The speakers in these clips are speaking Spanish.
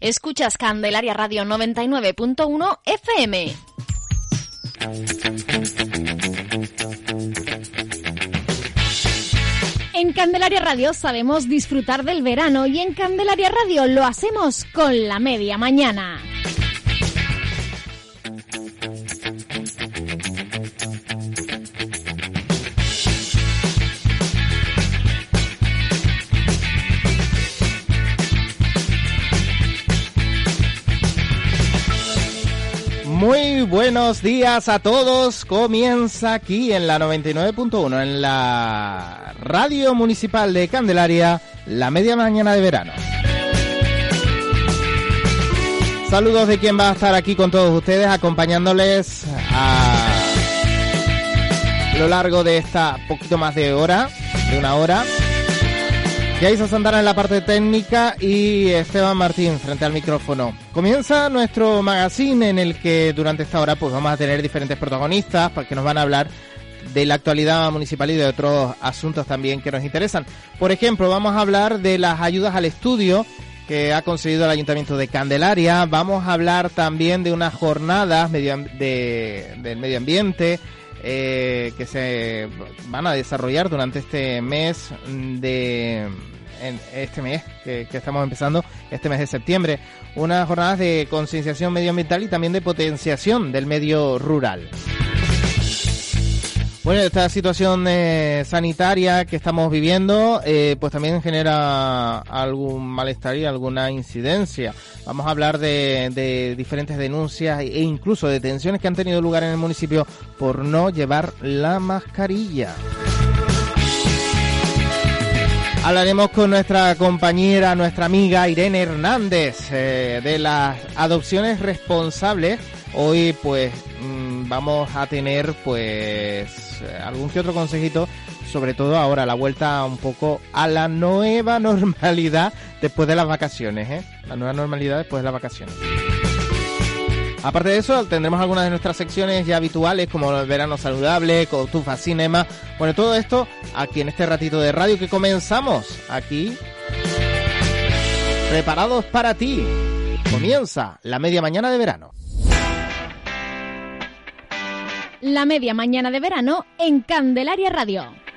Escuchas Candelaria Radio 99.1 FM. En Candelaria Radio sabemos disfrutar del verano y en Candelaria Radio lo hacemos con la media mañana. Buenos días a todos. Comienza aquí en la 99.1, en la radio municipal de Candelaria, la media mañana de verano. Saludos de quien va a estar aquí con todos ustedes, acompañándoles a lo largo de esta poquito más de hora, de una hora. Yaisa Santana en la parte técnica y Esteban Martín frente al micrófono. Comienza nuestro magazine en el que durante esta hora pues vamos a tener diferentes protagonistas para que nos van a hablar de la actualidad municipal y de otros asuntos también que nos interesan. Por ejemplo, vamos a hablar de las ayudas al estudio que ha conseguido el Ayuntamiento de Candelaria. Vamos a hablar también de unas jornadas de, del medio ambiente eh, que se van a desarrollar durante este mes de este mes que, que, estamos empezando, este mes de septiembre, unas jornadas de concienciación medioambiental y también de potenciación del medio rural. Bueno, esta situación eh, sanitaria que estamos viviendo, eh, pues también genera algún malestar y alguna incidencia. Vamos a hablar de, diferentes denuncias e incluso detenciones que han tenido lugar en el municipio por no llevar la mascarilla. Hablaremos con nuestra compañera, nuestra amiga Irene Hernández eh, de las adopciones responsables. Hoy pues mmm, vamos a tener pues algún que otro consejito, sobre todo ahora la vuelta un poco a la nueva normalidad después de las vacaciones, ¿eh? La nueva normalidad después de las vacaciones. Aparte de eso, tendremos algunas de nuestras secciones ya habituales, como el verano saludable, Cotufa Cinema. Bueno, todo esto aquí en este ratito de radio que comenzamos aquí. Preparados para ti. Comienza la media mañana de verano. La media mañana de verano en Candelaria Radio.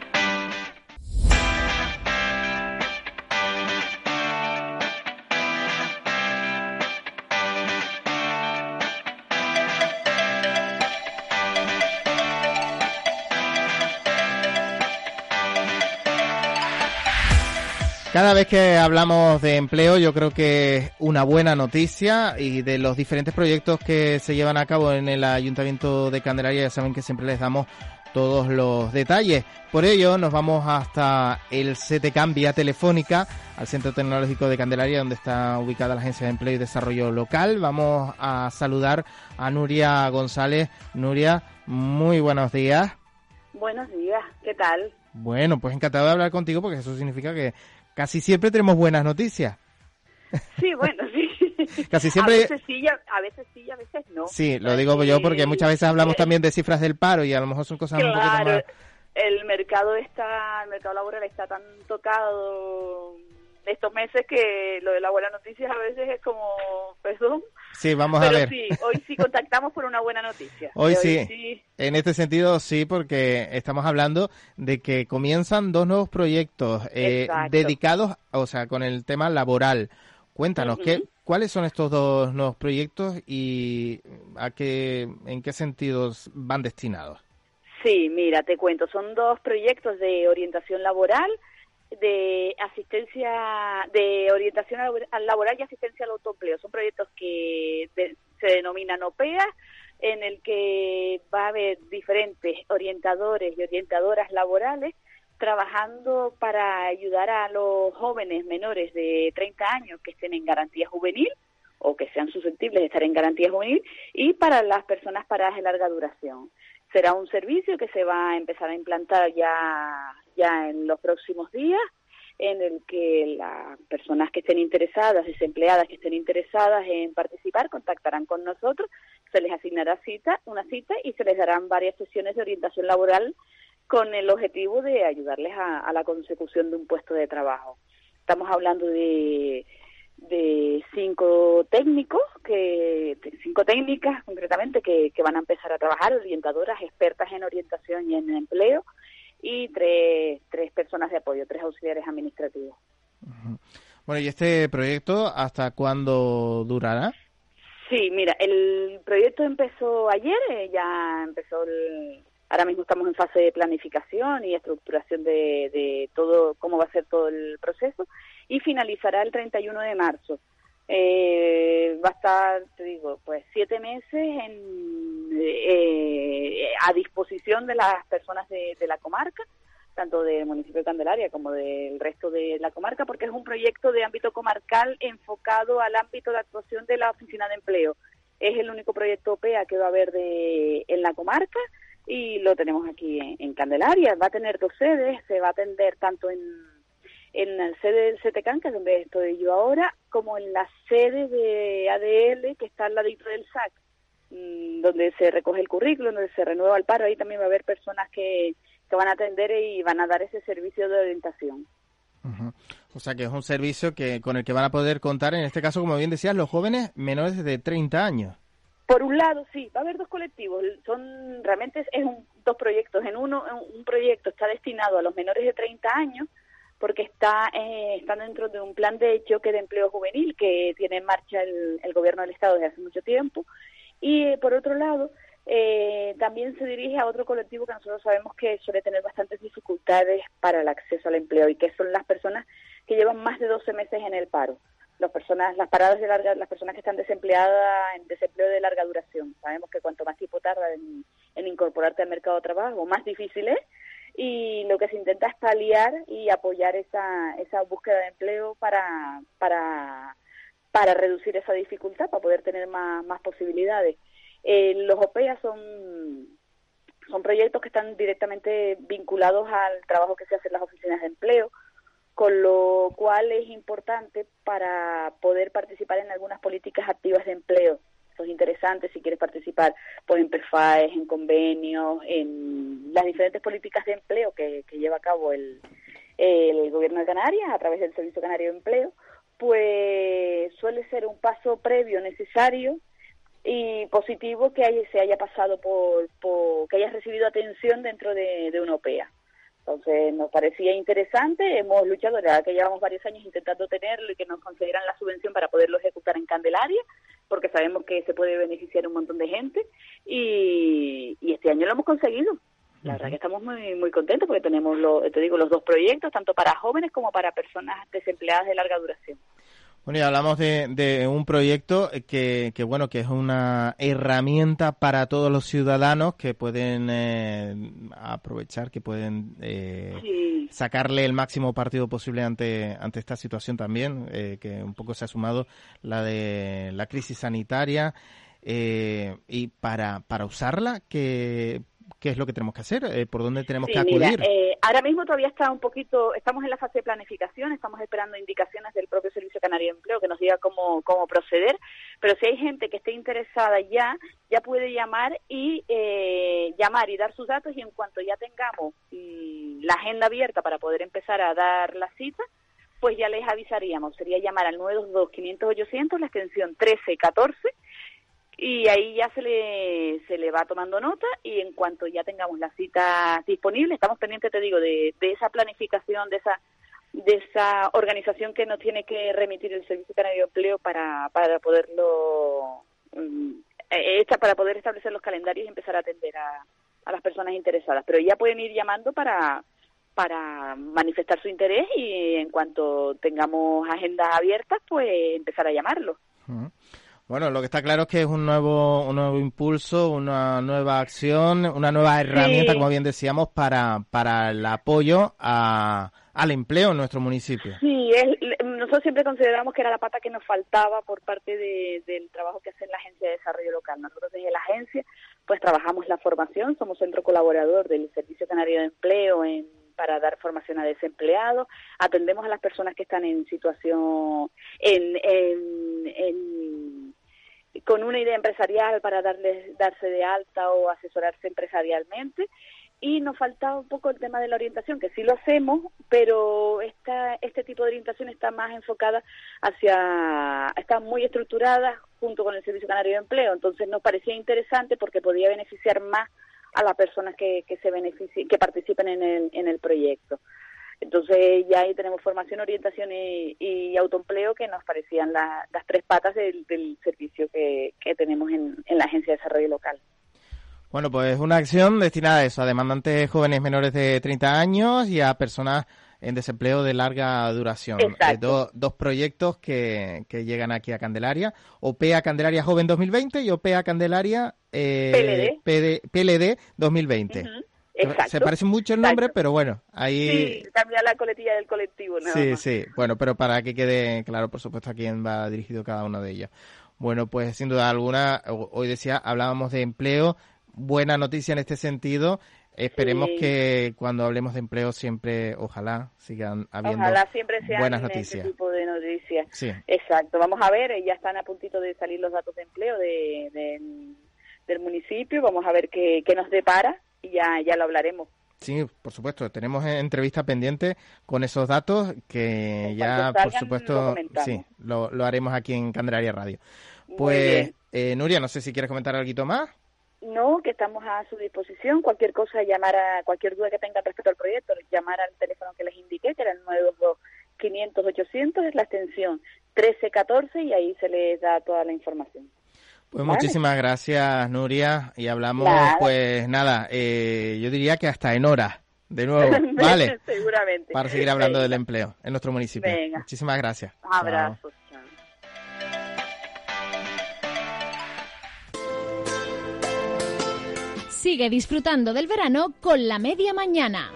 Cada vez que hablamos de empleo, yo creo que es una buena noticia y de los diferentes proyectos que se llevan a cabo en el Ayuntamiento de Candelaria, ya saben que siempre les damos todos los detalles. Por ello, nos vamos hasta el CTCAM vía telefónica, al Centro Tecnológico de Candelaria, donde está ubicada la Agencia de Empleo y Desarrollo Local. Vamos a saludar a Nuria González. Nuria, muy buenos días. Buenos días, ¿qué tal? Bueno, pues encantado de hablar contigo porque eso significa que casi siempre tenemos buenas noticias. Sí, bueno, sí. Casi siempre. A veces sí, a veces sí, a veces no. Sí, lo digo yo porque muchas veces hablamos también de cifras del paro y a lo mejor son cosas claro, un poquito más. El mercado está, el mercado laboral está tan tocado estos meses que lo de la buena noticia a veces es como, perdón. Sí, vamos Pero a ver. sí, hoy sí contactamos por una buena noticia. Hoy, sí. sí. En este sentido sí, porque estamos hablando de que comienzan dos nuevos proyectos eh, dedicados, o sea, con el tema laboral. Cuéntanos, Ujú. ¿qué, ¿cuáles son estos dos nuevos proyectos y a qué, en qué sentidos van destinados? Sí, mira, te cuento, son dos proyectos de orientación laboral, de asistencia, de orientación labor- al laboral y asistencia al autoempleo. Son proyectos que se denominan OPEA, en el que va a haber diferentes orientadores y orientadoras laborales trabajando para ayudar a los jóvenes menores de 30 años que estén en garantía juvenil o que sean susceptibles de estar en garantía juvenil y para las personas paradas de larga duración. Será un servicio que se va a empezar a implantar ya, ya en los próximos días, en el que las personas que estén interesadas, desempleadas que estén interesadas en participar, contactarán con nosotros, se les asignará cita, una cita y se les darán varias sesiones de orientación laboral con el objetivo de ayudarles a, la consecución de un puesto de trabajo. Estamos hablando de de cinco técnicos, que cinco técnicas concretamente, que van a empezar a trabajar, orientadoras expertas en orientación y en empleo, y tres, tres personas de apoyo, tres auxiliares administrativos. Bueno, ¿y este proyecto hasta cuándo durará? Sí, mira, el proyecto empezó ayer, eh, ya empezó el, ahora mismo estamos en fase de planificación y estructuración de, de, todo, cómo va a ser todo el proceso, y finalizará el 31 de marzo. Eh, va a estar, te digo, pues siete meses en, eh, a disposición de las personas de, de la comarca tanto del municipio de Candelaria como del resto de la comarca, porque es un proyecto de ámbito comarcal enfocado al ámbito de actuación de la oficina de empleo. Es el único proyecto OPEA que va a haber de, en la comarca y lo tenemos aquí en, Candelaria. Va a tener dos sedes, se va a atender tanto en, en la sede del CTCAN, que es donde estoy yo ahora, como en la sede de ADL, que está al ladito del SAC, mm, donde se recoge el currículum, donde se renueva el paro. Ahí también va a haber personas que que van a atender y van a dar ese servicio de orientación. O sea que es un servicio que con el que van a poder contar, en este caso, como bien decías, los jóvenes menores de 30 años. Por un lado, sí, va a haber dos colectivos. Son realmente es un, dos proyectos. En uno, un proyecto está destinado a los menores de 30 años porque está eh, está dentro de un plan de choque de empleo juvenil que tiene en marcha el, el gobierno del estado desde hace mucho tiempo. Y eh, por otro lado, eh, también se dirige a otro colectivo que nosotros sabemos que suele tener bastantes dificultades para el acceso al empleo y que son las personas que llevan más de 12 meses en el paro. Las personas, las paradas de larga, las personas que están desempleadas en desempleo de larga duración. Sabemos que cuanto más tiempo tarda en, en incorporarte al mercado de trabajo, más difícil es y lo que se intenta es paliar y apoyar esa, esa búsqueda de empleo para, para, para reducir esa dificultad, para poder tener más, más posibilidades. Eh, los OPEA son, son proyectos que están directamente vinculados al trabajo que se hace en las oficinas de empleo, con lo cual es importante para poder participar en algunas políticas activas de empleo. Eso es interesante si quieres participar pues, en PERFAES, en convenios, en las diferentes políticas de empleo que, lleva a cabo el, el Gobierno de Canarias a través del Servicio Canario de Empleo, pues suele ser un paso previo necesario y positivo que haya, se haya pasado por, que haya recibido atención dentro de, de una OPEA. Entonces nos parecía interesante, hemos luchado, la verdad que llevamos varios años intentando tenerlo y que nos concedieran la subvención para poderlo ejecutar en Candelaria, porque sabemos que se puede beneficiar un montón de gente y, y este año lo hemos conseguido. La verdad que estamos muy muy contentos porque tenemos, lo, te digo, los dos proyectos, tanto para jóvenes como para personas desempleadas de larga duración. Bueno, y hablamos de, un proyecto que, que, bueno, que es una herramienta para todos los ciudadanos que pueden eh, aprovechar, que pueden eh, sacarle el máximo partido posible ante, ante esta situación también, eh, que un poco se ha sumado la de la crisis sanitaria. y para, para usarla, que qué es lo que tenemos que hacer, eh, por dónde tenemos que acudir. eh, ahora mismo todavía está un poquito, estamos en la fase de planificación, estamos esperando indicaciones del propio Servicio Canario de Empleo que nos diga cómo, cómo proceder, pero si hay gente que esté interesada ya, ya puede llamar y eh, llamar y dar sus datos y en cuanto ya tengamos mm, la agenda abierta para poder empezar a dar la cita, pues ya les avisaríamos, sería llamar al 922-500-800, la extensión 1314, y ahí ya se le, se le va tomando nota y en cuanto ya tengamos la cita disponible, estamos pendientes, te digo, de, de esa planificación, de esa de esa organización que nos tiene que remitir el Servicio Canario de Empleo para, para poderlo mm, eh, para poder establecer los calendarios y empezar a atender a, a las personas interesadas. Pero ya pueden ir llamando para, para manifestar su interés y en cuanto tengamos agendas abiertas, pues empezar a llamarlo. Bueno, lo que está claro es que es un nuevo, un nuevo impulso, una nueva acción, una nueva herramienta, como bien decíamos, para, para el apoyo a, al empleo en nuestro municipio. Sí, nosotros siempre consideramos que era la pata que nos faltaba por parte del trabajo que hace la Agencia de Desarrollo Local. Nosotros desde la agencia pues trabajamos la formación, somos centro colaborador del Servicio Canario de Empleo en para dar formación a desempleados, atendemos a las personas que están en situación, en, en con una idea empresarial para darles, darse de alta o asesorarse empresarialmente y nos faltaba un poco el tema de la orientación, que sí lo hacemos, pero esta, este tipo de orientación está más enfocada hacia, está muy estructurada junto con el Servicio Canario de Empleo, entonces nos parecía interesante porque podía beneficiar más a las personas que, que se beneficien, que participen en el, en el proyecto. Entonces ya ahí tenemos formación, orientación y, autoempleo que nos parecían las tres patas del, servicio que, que tenemos en, en la Agencia de Desarrollo Local. Bueno, pues una acción destinada a eso, a demandantes jóvenes menores de 30 años y a personas en desempleo de larga duración. Eh, dos proyectos que, que, llegan aquí a Candelaria. OPEA Candelaria Joven 2020 y OPEA Candelaria eh, PLD. PD, 2020. Exacto. Se parece mucho el nombre, pero bueno, ahí... Sí, cambia la coletilla del colectivo. sí, sí. Bueno, pero para que quede claro, por supuesto, a quién va dirigido cada uno de ellos. Bueno, pues sin duda alguna, hoy decía, hablábamos de empleo, buena noticia en este sentido. Esperemos que cuando hablemos de empleo siempre, ojalá, sigan habiendo ojalá siempre sean buenas este noticias. tipo de noticias. Sí. Exacto. Vamos a ver, ya están a puntito de salir los datos de empleo de, del municipio. Vamos a ver qué, qué nos depara y ya, ya lo hablaremos. Sí, por supuesto. Tenemos entrevista pendiente con esos datos que ya, por supuesto, lo sí, lo, lo, haremos aquí en Candelaria Radio. Pues, eh, Nuria, no sé si quieres comentar algo más. No, que estamos a su disposición. Cualquier cosa, llamar a cualquier duda que tengan respecto al proyecto, llamar al teléfono que les indiqué, que era el 922-500-800, es la extensión 1314 y ahí se les da toda la información. Pues muchísimas gracias, Nuria, y hablamos, pues nada, eh, yo diría que hasta en hora, de nuevo, ¿vale? Seguramente. Para seguir hablando del empleo en nuestro municipio. Muchísimas gracias. Abrazos. Sigue disfrutando del verano con la media mañana.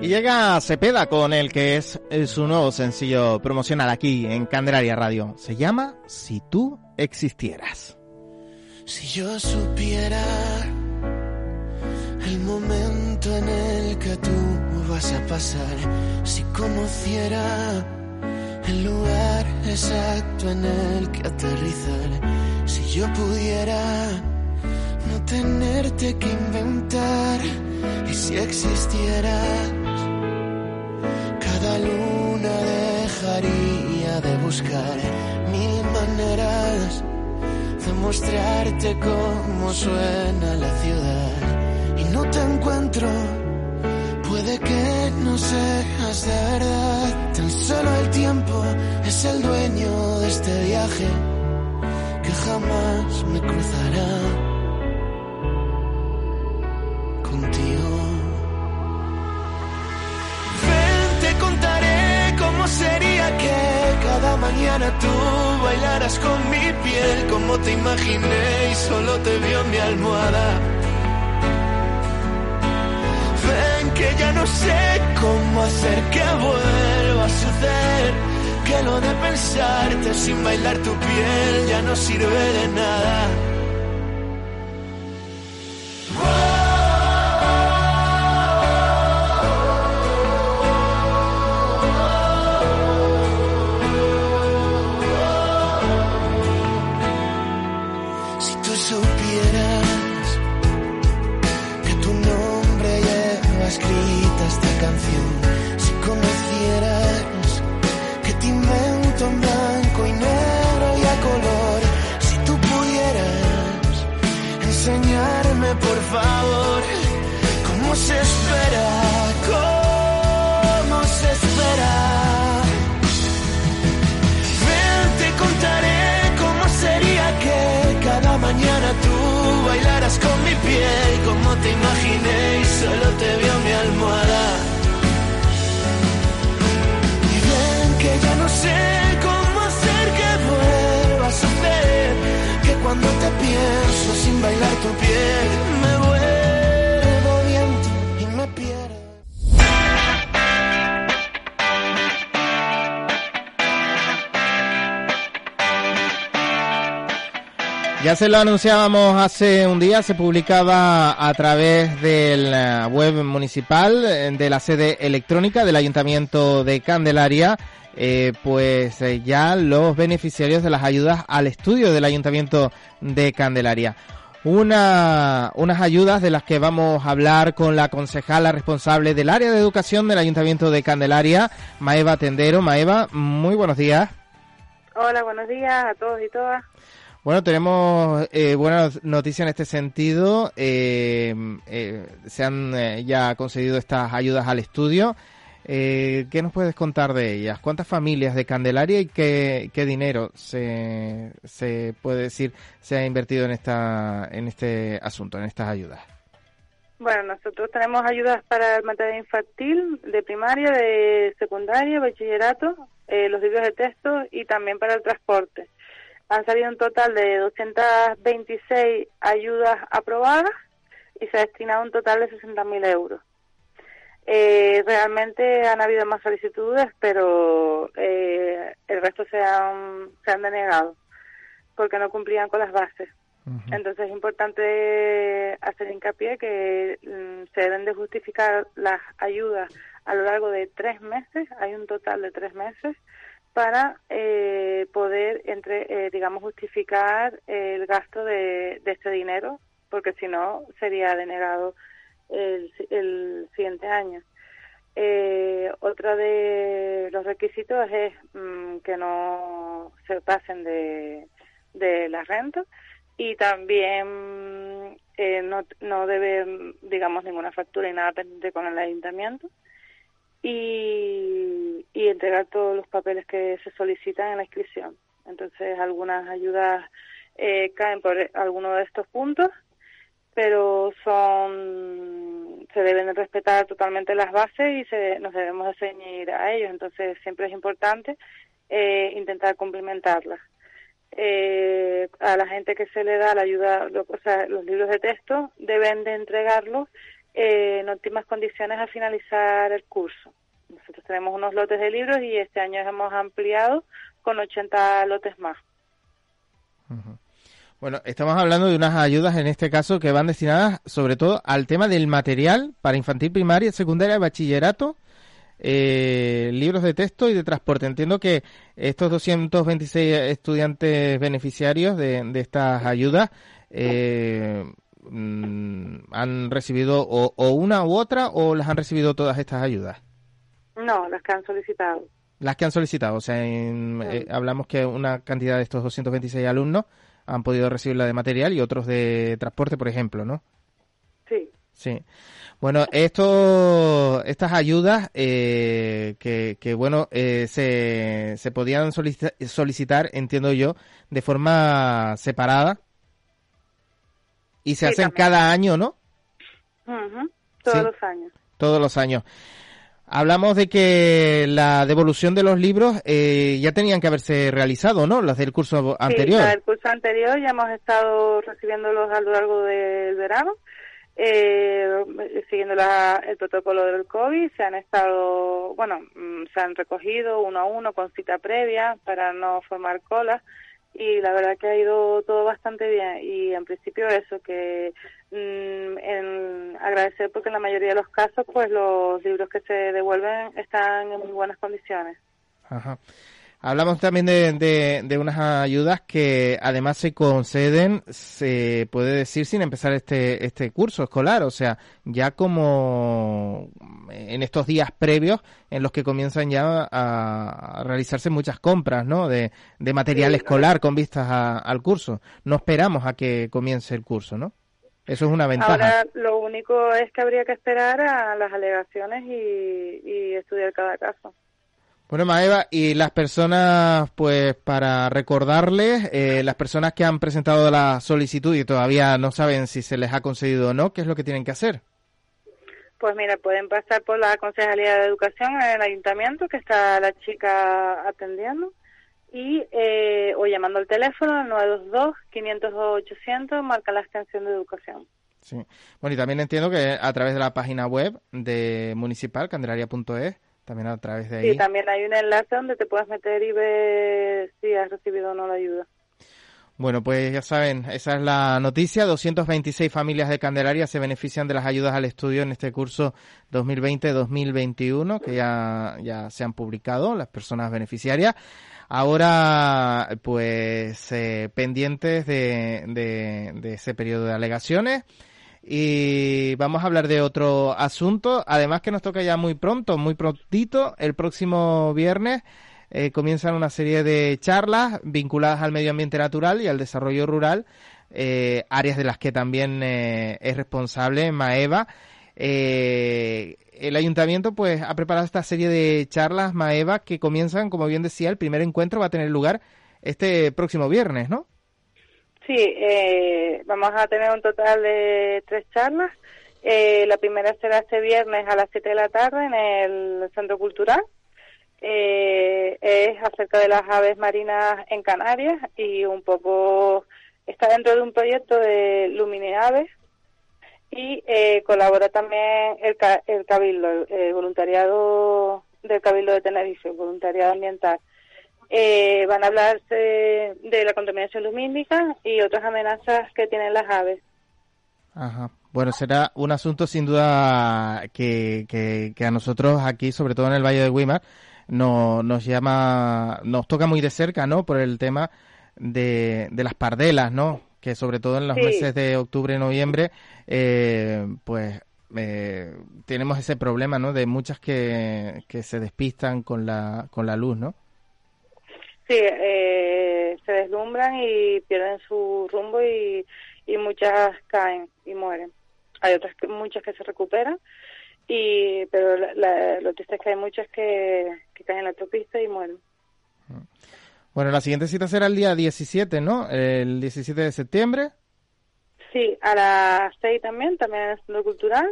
Y llega Cepeda con el que es, su nuevo sencillo promocional aquí en Candelaria Radio. Se llama Si tú existieras. Si yo supiera el momento en el que tú vas a pasar, si conociera el lugar exacto en el que aterrizar. Si yo pudiera no tenerte que inventar y si existieras, de buscar mil maneras de mostrarte cómo suena la ciudad. Y no te encuentro Puede que no seas de verdad, tan solo el tiempo es el dueño de este viaje que jamás me cruzará mañana tú bailaras con mi piel, como te imaginé y solo te vio mi almohada que ya no sé cómo hacer que vuelva a suceder. Que lo de pensarte sin bailar tu piel ya no sirve de nada. Se lo anunciábamos hace un día, se publicaba a través de la web municipal eh, de la sede electrónica del Ayuntamiento de Candelaria, eh, pues eh, ya los beneficiarios de las ayudas al estudio del Ayuntamiento de Candelaria. Una, unas ayudas de las que vamos a hablar con la concejala responsable del área de educación del Ayuntamiento de Candelaria, Maeva Tendero. Maeva, muy buenos días. Hola, buenos días a todos y todas. Bueno, tenemos eh, buenas noticias en este sentido. Eh, eh, se han eh, ya concedido estas ayudas al estudio. Eh, ¿Qué nos puedes contar de ellas? ¿Cuántas familias de Candelaria y qué, qué dinero se, se puede decir se ha invertido en, esta, en este asunto, en estas ayudas? Bueno, nosotros tenemos ayudas para el material infantil, de primaria, de secundaria, bachillerato, eh, los libros de texto y también para el transporte. Han salido un total de 226 ayudas aprobadas y se ha destinado un total de 60.000 euros. Eh, realmente han habido más solicitudes, pero eh, el resto se han, se han denegado porque no cumplían con las bases. Entonces es importante hacer hincapié que mm, se deben de justificar las ayudas a lo largo de tres meses, hay un total de tres meses, para eh, poder, entre, eh, digamos, justificar el gasto de, este dinero, porque si no sería denegado el, el siguiente año. Eh, otro de los requisitos es mm, que no se pasen de, de la renta y también eh, no, no debe, digamos, ninguna factura y nada pendiente con el ayuntamiento y, y entregar todos los papeles que se solicitan en la inscripción. Entonces, algunas ayudas eh, caen por alguno de estos puntos, pero son se deben respetar totalmente las bases y se, nos debemos ceñir a ellos. Entonces, siempre es importante eh, intentar cumplimentarlas. Eh, a la gente que se le da la ayuda, lo, o sea, los libros de texto, deben de entregarlos eh, en óptimas condiciones al finalizar el curso. Nosotros tenemos unos lotes de libros y este año hemos ampliado con 80 lotes más. Bueno, estamos hablando de unas ayudas en este caso que van destinadas sobre todo al tema del material para infantil primaria, secundaria, bachillerato, eh, libros de texto y de transporte. Entiendo que estos 226 estudiantes beneficiarios de, de estas ayudas eh, mm, han recibido o, o, una u otra o las han recibido todas estas ayudas. No, las que han solicitado. Las que han solicitado, o sea, en, eh, hablamos que una cantidad de estos 226 alumnos han podido recibir la de material y otros de transporte, por ejemplo, ¿no? Sí. Sí. Bueno, esto, estas ayudas eh, que, que, bueno, eh, se, se podían solicitar, entiendo yo, de forma separada y se Sí, hacen también. cada año, ¿no? Ujú, Todos Sí. los años. Todos los años. Hablamos de que la devolución de los libros eh, ya tenían que haberse realizado, ¿no? Las del curso anterior. Sí, la del curso anterior ya hemos estado recibiéndolos a lo largo del verano, eh, siguiendo la- el protocolo del COVID. Se han estado, bueno, mm, se han recogido uno a uno con cita previa para no formar colas y la verdad que ha ido todo bastante bien y en principio eso que mm, en agradecer porque en la mayoría de los casos pues los libros que se devuelven están en muy buenas condiciones. Ajá. Hablamos también de, de, de unas ayudas que además se conceden, se puede decir, sin empezar este, este curso escolar. O sea, ya como en estos días previos en los que comienzan ya a, realizarse muchas compras, ¿no? De, de material Sí, escolar con vistas a- al curso. No esperamos a que comience el curso, ¿no? Eso es una ventaja. Ahora lo único es que habría que esperar a las alegaciones y, y estudiar cada caso. Bueno, Maeva, y las personas, pues para recordarles, eh, las personas que han presentado la solicitud y todavía no saben si se les ha concedido o no, ¿qué es lo que tienen que hacer? Pues mira, pueden pasar por la Concejalía de Educación en el Ayuntamiento, que está la chica atendiendo, y eh, o llamando al teléfono al 922-500-800, marca la extensión de educación. Sí. Bueno, y también entiendo que a través de la página web de municipal, candelaria.es, también a través de ahí. Sí, también hay un enlace donde te puedes meter y ver si has recibido o no la ayuda. Bueno, pues ya saben, esa es la noticia. 226 familias de Candelaria se benefician de las ayudas al estudio en este curso 2020-2021, que ya, ya se han publicado las personas beneficiarias. Ahora, pues, eh, pendientes de, de, de ese periodo de alegaciones. Y vamos a hablar de otro asunto, además que nos toca ya muy pronto, muy prontito, el próximo viernes eh, comienzan una serie de charlas vinculadas al medio ambiente natural y al desarrollo rural, eh, áreas de las que también eh, es responsable Maeva. el ayuntamiento pues ha preparado esta serie de charlas Maeva que comienzan, como bien decía, el primer encuentro va a tener lugar este próximo viernes, ¿no? Sí, vamos a tener un total de tres charlas. la primera será este viernes a las 7 de la tarde en el Centro Cultural eh, es acerca de las aves marinas en Canarias y un poco está dentro de un proyecto de Lumineaves y eh, colabora también el, el Cabildo, el, voluntariado del Cabildo de Tenerife, voluntariado ambiental. Eh, van a hablarse de la contaminación lumínica y otras amenazas que tienen las aves. Ajá. Bueno, será un asunto sin duda que, que, que, a nosotros aquí, sobre todo en el Valle de Guimar, no, nos llama, nos toca muy de cerca, ¿no? Por el tema de, de las pardelas, ¿no? Que sobre todo en los meses de octubre y noviembre, eh, pues eh, tenemos ese problema, ¿no? De muchas que, que se despistan con la, con la luz, ¿no? Sí, eh, se deslumbran y pierden su rumbo y, y muchas caen y mueren. Hay otras que, muchas que se recuperan y pero la, lo triste es que hay muchas que, que caen en la autopista y mueren. Bueno, la siguiente cita será el día 17, ¿no? El 17 de septiembre. Sí, a las 6 también, también en el Centro Cultural.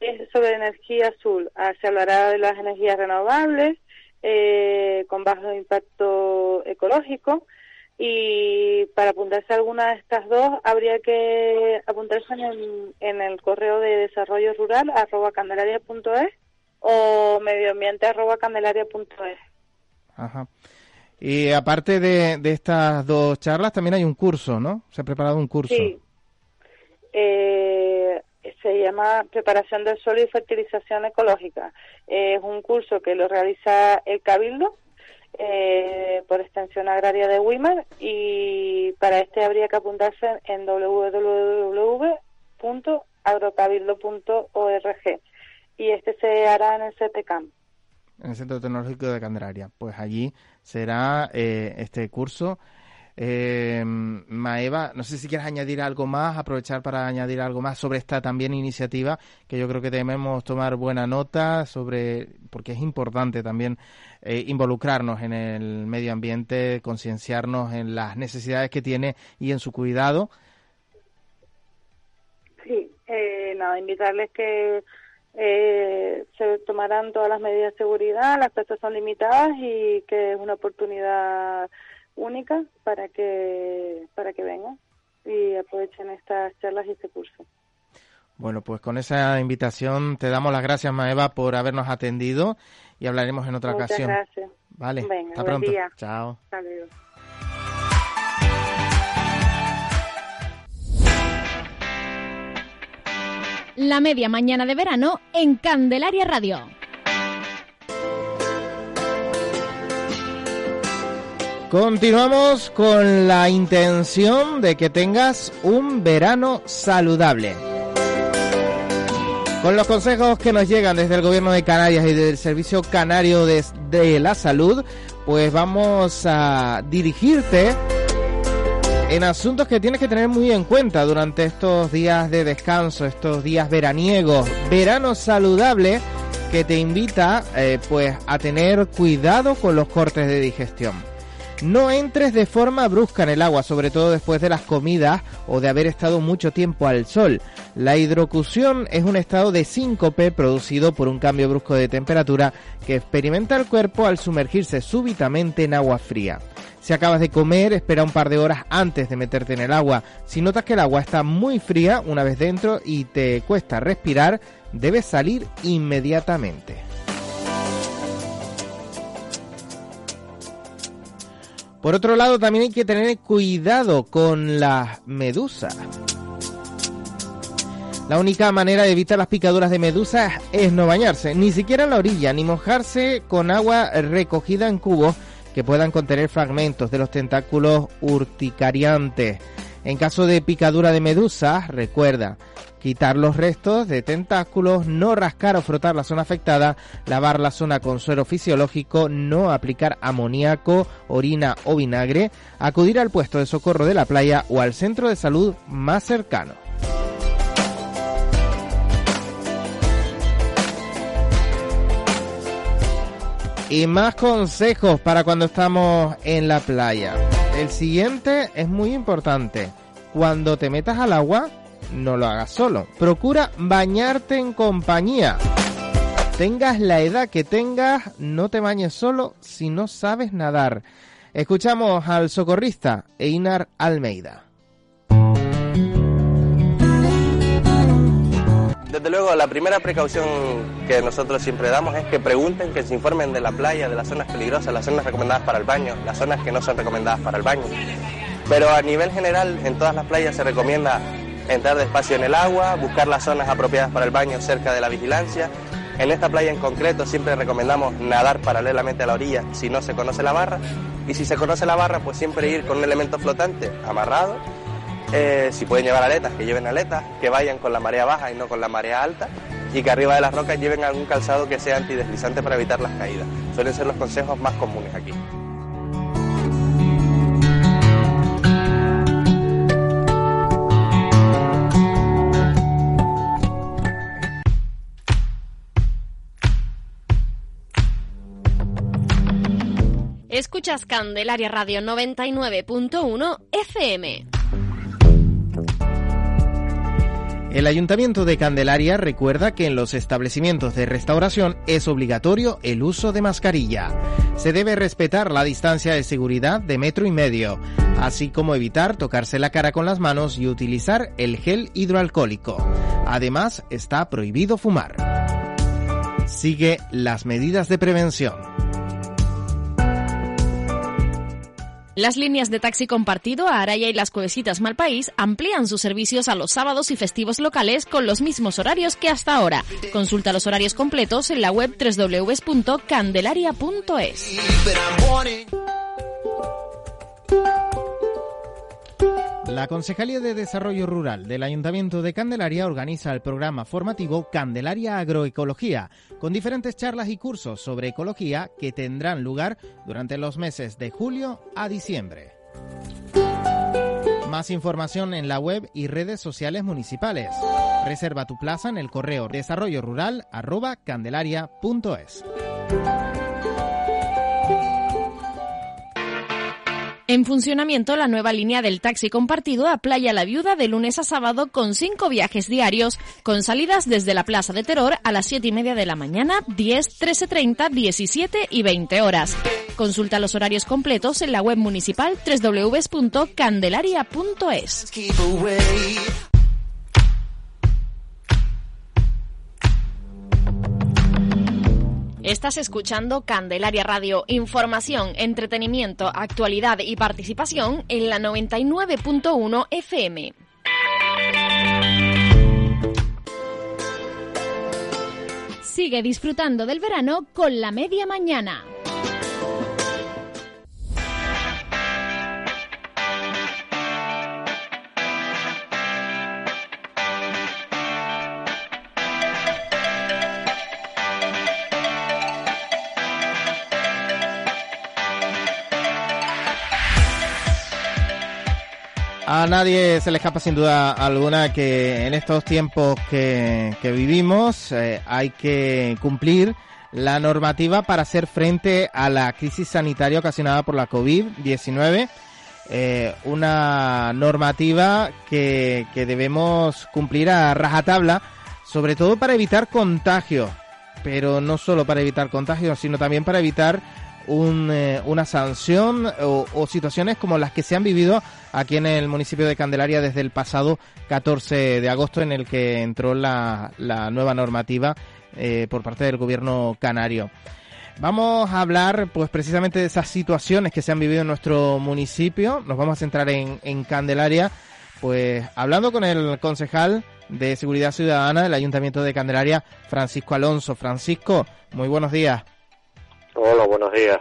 Es sobre energía azul. Ah, se hablará de las energías renovables eh, con bajo impacto ecológico y para apuntarse a alguna de estas dos habría que apuntarse en el, en el correo de desarrollo rural arroba candelaria.es o medioambiente arroba candelaria.es. Ajá. Y aparte de, de estas dos charlas, también hay un curso, ¿no? Se ha preparado un curso. Sí. Eh, se llama Preparación del suelo y fertilización ecológica. es un curso que lo realiza el Cabildo eh, por extensión agraria de Wimar y para este habría que apuntarse en www.agrocabildo.org y este se hará en el CTCAM. En el Centro Tecnológico de Candelaria. Pues allí será eh, este curso eh, Maeva, no sé si quieres añadir algo más, aprovechar para añadir algo más sobre esta también iniciativa, que yo creo que debemos tomar buena nota sobre, porque es importante también eh, involucrarnos en el medio ambiente, concienciarnos en las necesidades que tiene y en su cuidado. Sí, eh, nada, invitarles que eh, se tomarán todas las medidas de seguridad, las plazas son limitadas y que es una oportunidad única para que para que vengan y aprovechen estas charlas y este curso. Bueno, pues con esa invitación te damos las gracias, Maeva, por habernos atendido y hablaremos en otra Muchas ocasión. gracias. Vale, Venga, hasta buen pronto. día. Chao. Saludos. La media mañana de verano en Candelaria Radio. Continuamos con la intención de que tengas un verano saludable. Con los consejos que nos llegan desde el Gobierno de Canarias y del Servicio Canario de, la Salud, pues vamos a dirigirte en asuntos que tienes que tener muy en cuenta durante estos días de descanso, estos días veraniegos. Verano saludable que te invita eh, pues a tener cuidado con los cortes de digestión. No entres de forma brusca en el agua, sobre todo después de las comidas o de haber estado mucho tiempo al sol. La hidrocución es un estado de síncope producido por un cambio brusco de temperatura que experimenta el cuerpo al sumergirse súbitamente en agua fría. Si acabas de comer, espera un par de horas antes de meterte en el agua. Si notas que el agua está muy fría una vez dentro y te cuesta respirar, debes salir inmediatamente. Por otro lado, también hay que tener cuidado con las medusas. La única manera de evitar las picaduras de medusas es no bañarse, ni siquiera en la orilla, ni mojarse con agua recogida en cubos que puedan contener fragmentos de los tentáculos urticariantes. En caso de picadura de medusas, recuerda, quitar los restos de tentáculos, no rascar o frotar la zona afectada, lavar la zona con suero fisiológico, no aplicar amoníaco, orina o vinagre, acudir al puesto de socorro de la playa o al centro de salud más cercano. Y más consejos para cuando estamos en la playa. El siguiente es muy importante. Cuando te metas al agua, no lo hagas solo. Procura bañarte en compañía. Tengas la edad que tengas, no te bañes solo si no sabes nadar. Escuchamos al socorrista Einar Almeida. Desde luego, la primera precaución que nosotros siempre damos es que pregunten, que se informen de la playa, de las zonas peligrosas, las zonas recomendadas para el baño, las zonas que no son recomendadas para el baño. Pero a nivel general, en todas las playas se recomienda entrar despacio en el agua, buscar las zonas apropiadas para el baño cerca de la vigilancia. En esta playa en concreto siempre recomendamos nadar paralelamente a la orilla si no se conoce la barra. Y si se conoce la barra, pues siempre ir con un elemento flotante amarrado eh, si pueden llevar aletas, que lleven aletas, que vayan con la marea baja y no con la marea alta, y que arriba de las rocas lleven algún calzado que sea antideslizante para evitar las caídas. Suelen ser los consejos más comunes aquí. Escuchas Candelaria Radio 99.1 FM. El Ayuntamiento de Candelaria recuerda que en los establecimientos de restauración es obligatorio el uso de mascarilla. Se debe respetar la distancia de seguridad de metro y medio, así como evitar tocarse la cara con las manos y utilizar el gel hidroalcohólico. Además, está prohibido fumar. Sigue las medidas de prevención. Las líneas de taxi compartido a Araya y las Cuevesitas Malpaís amplían sus servicios a los sábados y festivos locales con los mismos horarios que hasta ahora. Consulta los horarios completos en la web www.candelaria.es. La Concejalía de Desarrollo Rural del Ayuntamiento de Candelaria organiza el programa formativo Candelaria Agroecología, con diferentes charlas y cursos sobre ecología que tendrán lugar durante los meses de julio a diciembre. Más información en la web y redes sociales municipales. Reserva tu plaza en el correo desarrollorural@candelaria.es. En funcionamiento la nueva línea del taxi compartido a Playa La Viuda de lunes a sábado con cinco viajes diarios, con salidas desde la Plaza de Terror a las siete y media de la mañana, 10, 13.30, 17 y 20 horas. Consulta los horarios completos en la web municipal www.candelaria.es. Estás escuchando Candelaria Radio, información, entretenimiento, actualidad y participación en la 99.1 FM. Sigue disfrutando del verano con la media mañana. A nadie se le escapa sin duda alguna que en estos tiempos que, vivimos eh, hay que cumplir la normativa para hacer frente a la crisis sanitaria ocasionada por la COVID-19. Eh, una normativa que, que debemos cumplir a rajatabla, sobre todo para evitar contagios, pero no solo para evitar contagios, sino también para evitar un, eh, una sanción o, situaciones como las que se han vivido aquí en el municipio de Candelaria desde el pasado 14 de agosto en el que entró la, la nueva normativa eh, por parte del gobierno canario. Vamos a hablar pues precisamente de esas situaciones que se han vivido en nuestro municipio. Nos vamos a centrar en, en Candelaria, pues hablando con el concejal de Seguridad Ciudadana del Ayuntamiento de Candelaria, Francisco Alonso. Francisco, muy buenos días. Hola, buenos días.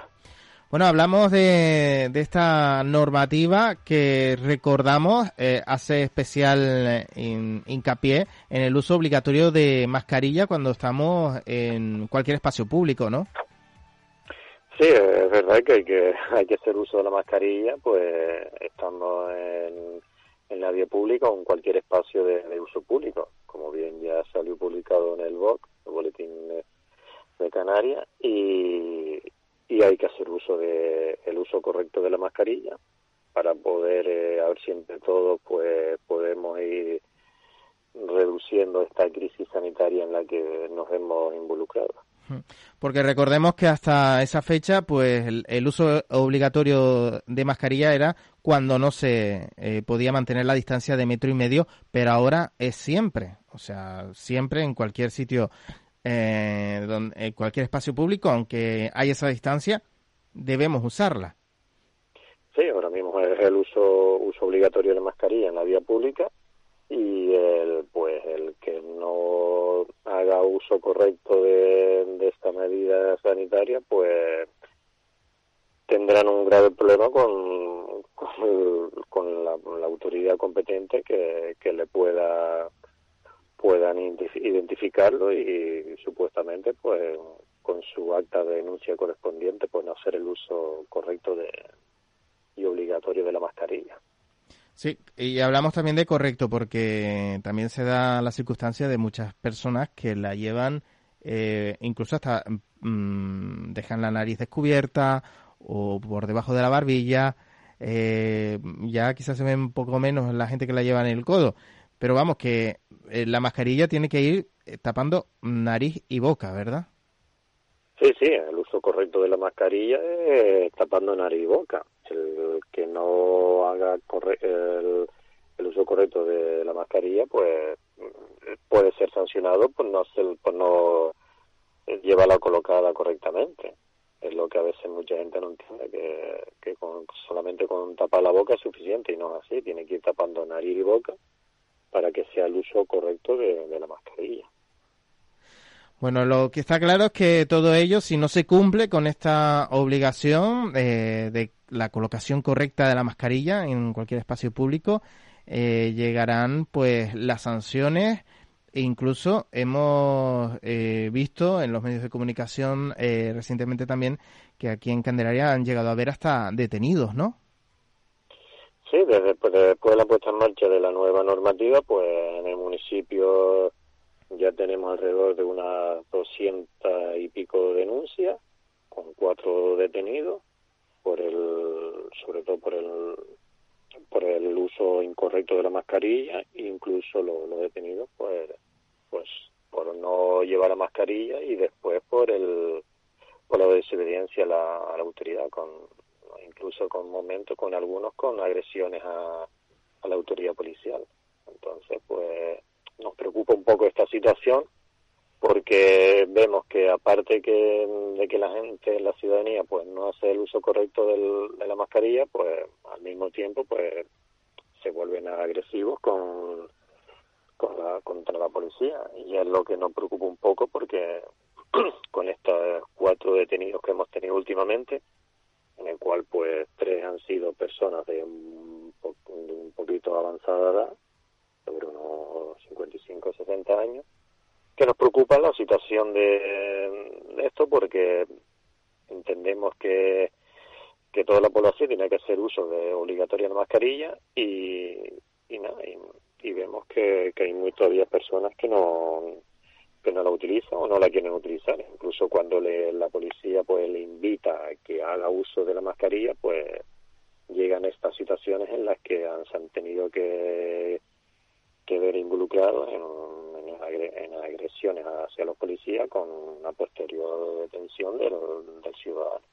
Bueno, hablamos de, de esta normativa que recordamos eh, hace especial eh, hincapié en el uso obligatorio de mascarilla cuando estamos en cualquier espacio público, ¿no? Sí, es verdad que hay que, hay que hacer uso de la mascarilla, pues estando en, en la vía pública o en cualquier espacio de, uso público, como bien ya salió publicado en el BOC, el Boletín de, de Canarias, y, y hay que hacer uso de el uso correcto de la mascarilla para poder eh, a ver si entre todos pues podemos ir reduciendo esta crisis sanitaria en la que nos hemos involucrado. Porque recordemos que hasta esa fecha, pues el, uso obligatorio de mascarilla era cuando no se eh, podía mantener la distancia de metro y medio, pero ahora es siempre, o sea, siempre en cualquier sitio eh, donde, cualquier espacio público, aunque hay esa distancia, debemos usarla. Sí, ahora mismo es el uso, uso obligatorio de la mascarilla en la vía pública y el, pues el que no haga uso correcto de, esta medida sanitaria, pues tendrán un grave problema con, con, la, la, autoridad competente que, que le pueda puedan identificarlo y supuestamente pues con su acta de denuncia correspondiente pues no hacer el uso correcto de y obligatorio de la mascarilla. Sí, y hablamos también de correcto porque también se da la circunstancia de muchas personas que la llevan eh, incluso hasta mm, dejan la nariz descubierta o por debajo de la barbilla. Eh, ya quizás se ve un poco menos la gente que la lleva en el codo. Pero vamos, que eh, la mascarilla tiene que ir eh, tapando nariz y boca, ¿verdad? Sí, sí, el uso correcto de la mascarilla es tapando nariz y boca. El que no haga el, uso correcto de la mascarilla, pues puede ser sancionado por no hacer, por no llevarla colocada correctamente. Es lo que a veces mucha gente no entiende, que, que con, solamente con tapar la boca es suficiente y no es así, tiene que ir tapando nariz y boca para que sea el uso correcto de, la mascarilla. Bueno, lo que está claro es que todo ello, si no se cumple con esta obligación eh, de la colocación correcta de la mascarilla en cualquier espacio público, eh, llegarán pues las sanciones e incluso hemos eh, visto en los medios de comunicación recientemente también que aquí en Candelaria han llegado a haber hasta detenidos, ¿no? Sí, desde, pues, después de la puesta en marcha de la nueva normativa, pues en el municipio ya tenemos alrededor de unas doscientas y pico denuncias, con cuatro detenidos, por el, sobre todo por el, por el uso incorrecto de la mascarilla, incluso los, detenidos, pues, pues por no llevar la mascarilla y después por el, por la desobediencia a la, a la autoridad con incluso con momentos, con algunos con agresiones a, la autoridad policial. Entonces, pues nos preocupa un poco esta situación porque vemos que aparte que, de que la gente, la ciudadanía, pues no hace el uso correcto de la mascarilla, pues al mismo tiempo, pues se vuelven agresivos con, con la, contra la policía y es lo que nos preocupa un poco porque con estos cuatro detenidos que hemos tenido últimamente, en el cual pues tres han sido personas de un, un poquito avanzada edad, sobre unos 55 o 60 años, que nos preocupa la situación de, esto porque entendemos que, que toda la población tiene que hacer uso de obligatoria mascarilla y, y nada, y, vemos que, que hay muy todavía personas que no que no la utilizan o no la quieren utilizar. Incluso cuando le, la policía pues le invita a que haga uso de la mascarilla, pues llegan estas situaciones en las que han, se han tenido que, ver involucrados en, en, agresiones hacia los policías con una posterior detención del, del ciudadano.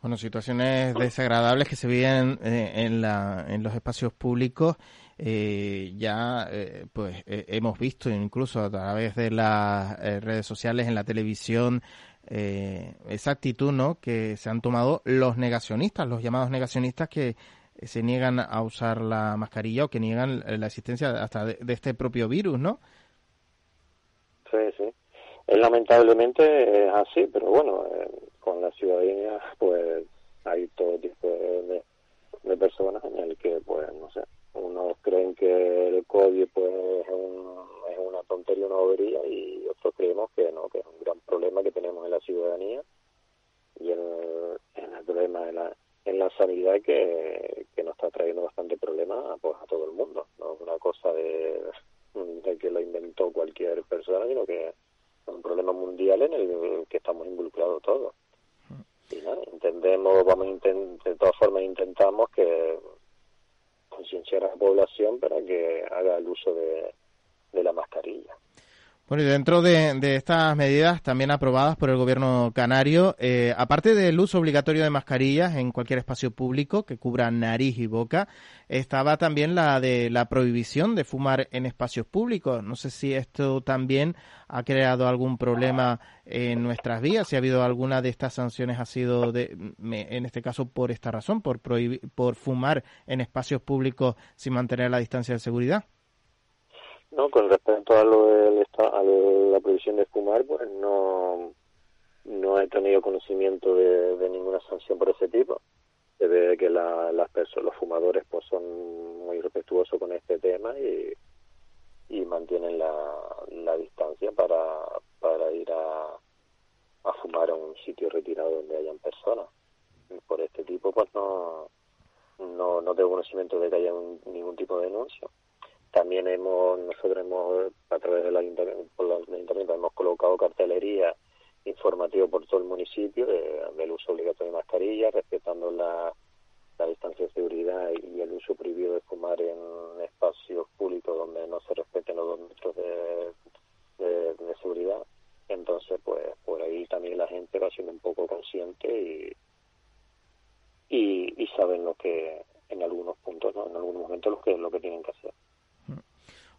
Bueno, situaciones desagradables que se viven eh, en, la, en los espacios públicos eh, ya eh, pues hemos visto incluso a través de las redes sociales, en la televisión, eh, esa actitud ¿no? que se han tomado los negacionistas, los llamados negacionistas que se niegan a usar la mascarilla o que niegan la existencia hasta de, este propio virus, ¿no? Sí, sí. lamentablemente es así, pero bueno, eh, con la ciudadanía pues hay todo tipo de, personas en el que pues no sé, unos creen que el COVID pues es, es una tontería, una bobería y otros creemos que no, que es un gran problema que tenemos en la ciudadanía y en el problema de la en la sanidad que, que nos está trayendo bastante problema pues a todo el mundo. No es una cosa de, de que lo inventó cualquier persona sino que es un problema mundial en el que estamos involucrados todos. Y nada, entendemos vamos a de todas formas intentamos que concienciar a la población para que haga el uso de, de la mascarilla bueno, y dentro de, estas medidas también aprobadas por el gobierno canario, eh, aparte del uso obligatorio de mascarillas en cualquier espacio público que cubra nariz y boca, estaba también la de la prohibición de fumar en espacios públicos. No sé si esto también ha creado algún problema en nuestras vías, si ha habido alguna de estas sanciones ha sido, de, en este caso, por esta razón, por, prohibir, por fumar en espacios públicos sin mantener la distancia de seguridad. No, con respecto a lo del a la prohibición de fumar, pues no no he tenido conocimiento de, ninguna sanción por ese tipo. Se ve que las personas, los fumadores, pues son muy respetuosos con este tema y, y mantienen la, la distancia para, para ir a, a fumar a un sitio retirado donde hayan personas. por este tipo, pues no, no, no tengo conocimiento de que haya ningún tipo de denuncia. También hemos, nosotros hemos, a través del ayuntamiento, hemos colocado cartelería informativa por todo el municipio del uso obligatorio de mascarilla, respetando la, distancia de seguridad y el uso prohibido de fumar en espacios públicos donde no se respeten los dos metros de, seguridad. Entonces, pues por ahí también la gente va siendo un poco consciente y, y, y saben lo que en algunos puntos, ¿no? en algunos momentos, lo que, lo que tienen que hacer.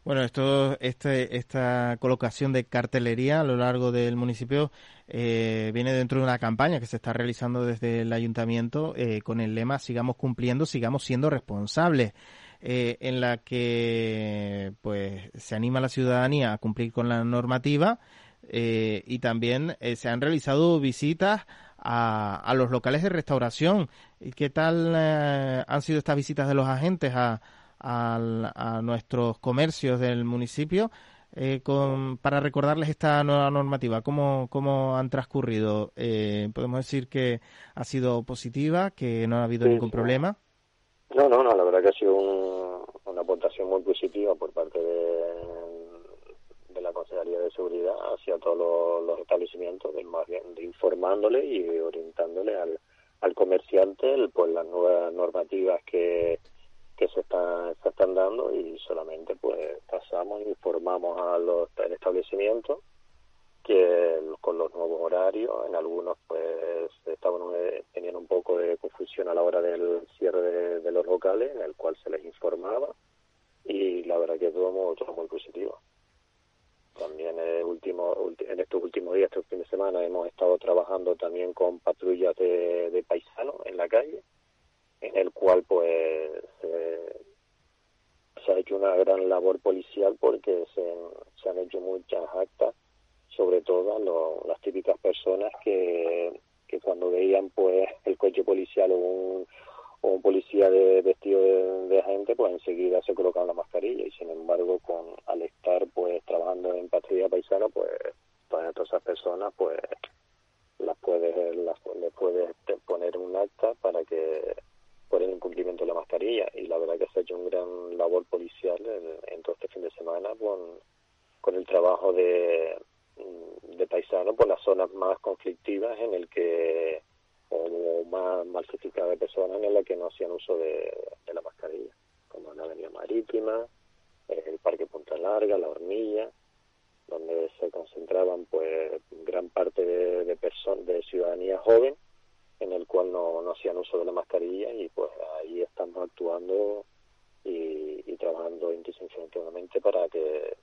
Bueno, esto, este, esta colocación de cartelería a lo largo del municipio eh, viene dentro de una campaña que se está realizando desde el ayuntamiento eh, con el lema Sigamos cumpliendo, sigamos siendo responsables. Eh, en la que pues se anima a la ciudadanía a cumplir con la normativa y también se han realizado visitas a, a, los locales de restauración. ¿Qué tal han sido estas visitas de los agentes a, a nuestros comercios del municipio eh, con, para recordarles esta nueva normativa. ¿Cómo, cómo han transcurrido? Eh, ¿Podemos decir que ha sido positiva, que no ha habido ningún problema? No, no, no, la verdad que ha sido una aportación muy positiva por parte de, de la Consejería de Seguridad hacia todos los, establecimientos, de, más bien, de informándole y orientándole al, al comerciante pues las nuevas normativas que que se, está, se están dando y solamente pues pasamos informamos a los establecimientos que con los nuevos horarios en algunos pues estaban eh, tenían un poco de confusión a la hora del cierre de, los locales en el cual se les informaba y la verdad que todo, todo muy positivo. También en, último, en estos últimos días, este fin de semana, hemos estado trabajando también con patrullas de paisanos en la calle, en el cual pues se ha hecho una gran labor policial porque se, se han hecho muchas actas sobre todo las típicas personas que, que cuando veían pues el coche policial o un, policía de vestido de, agente pues enseguida se colocaban la mascarilla y sin embargo con al estar pues trabajando en patrulla paisana pues todas esas personas pues las puedes las le puedes poner un acta para que por el incumplimiento de la mascarilla. Y la verdad que se ha hecho un gran labor policial en, todo este fin de semana con, con el trabajo de, de paisano por las zonas más conflictivas en el que o más malsificadas de personas en la que no hacían uso de, la mascarilla como la avenida marítima el parque Punta Larga la hornilla donde se concentraban pues gran parte de, de personas de ciudadanía joven en el cual no, no hacían uso de la mascarilla y pues ahí estamos actuando y, y trabajando intencionalmente para que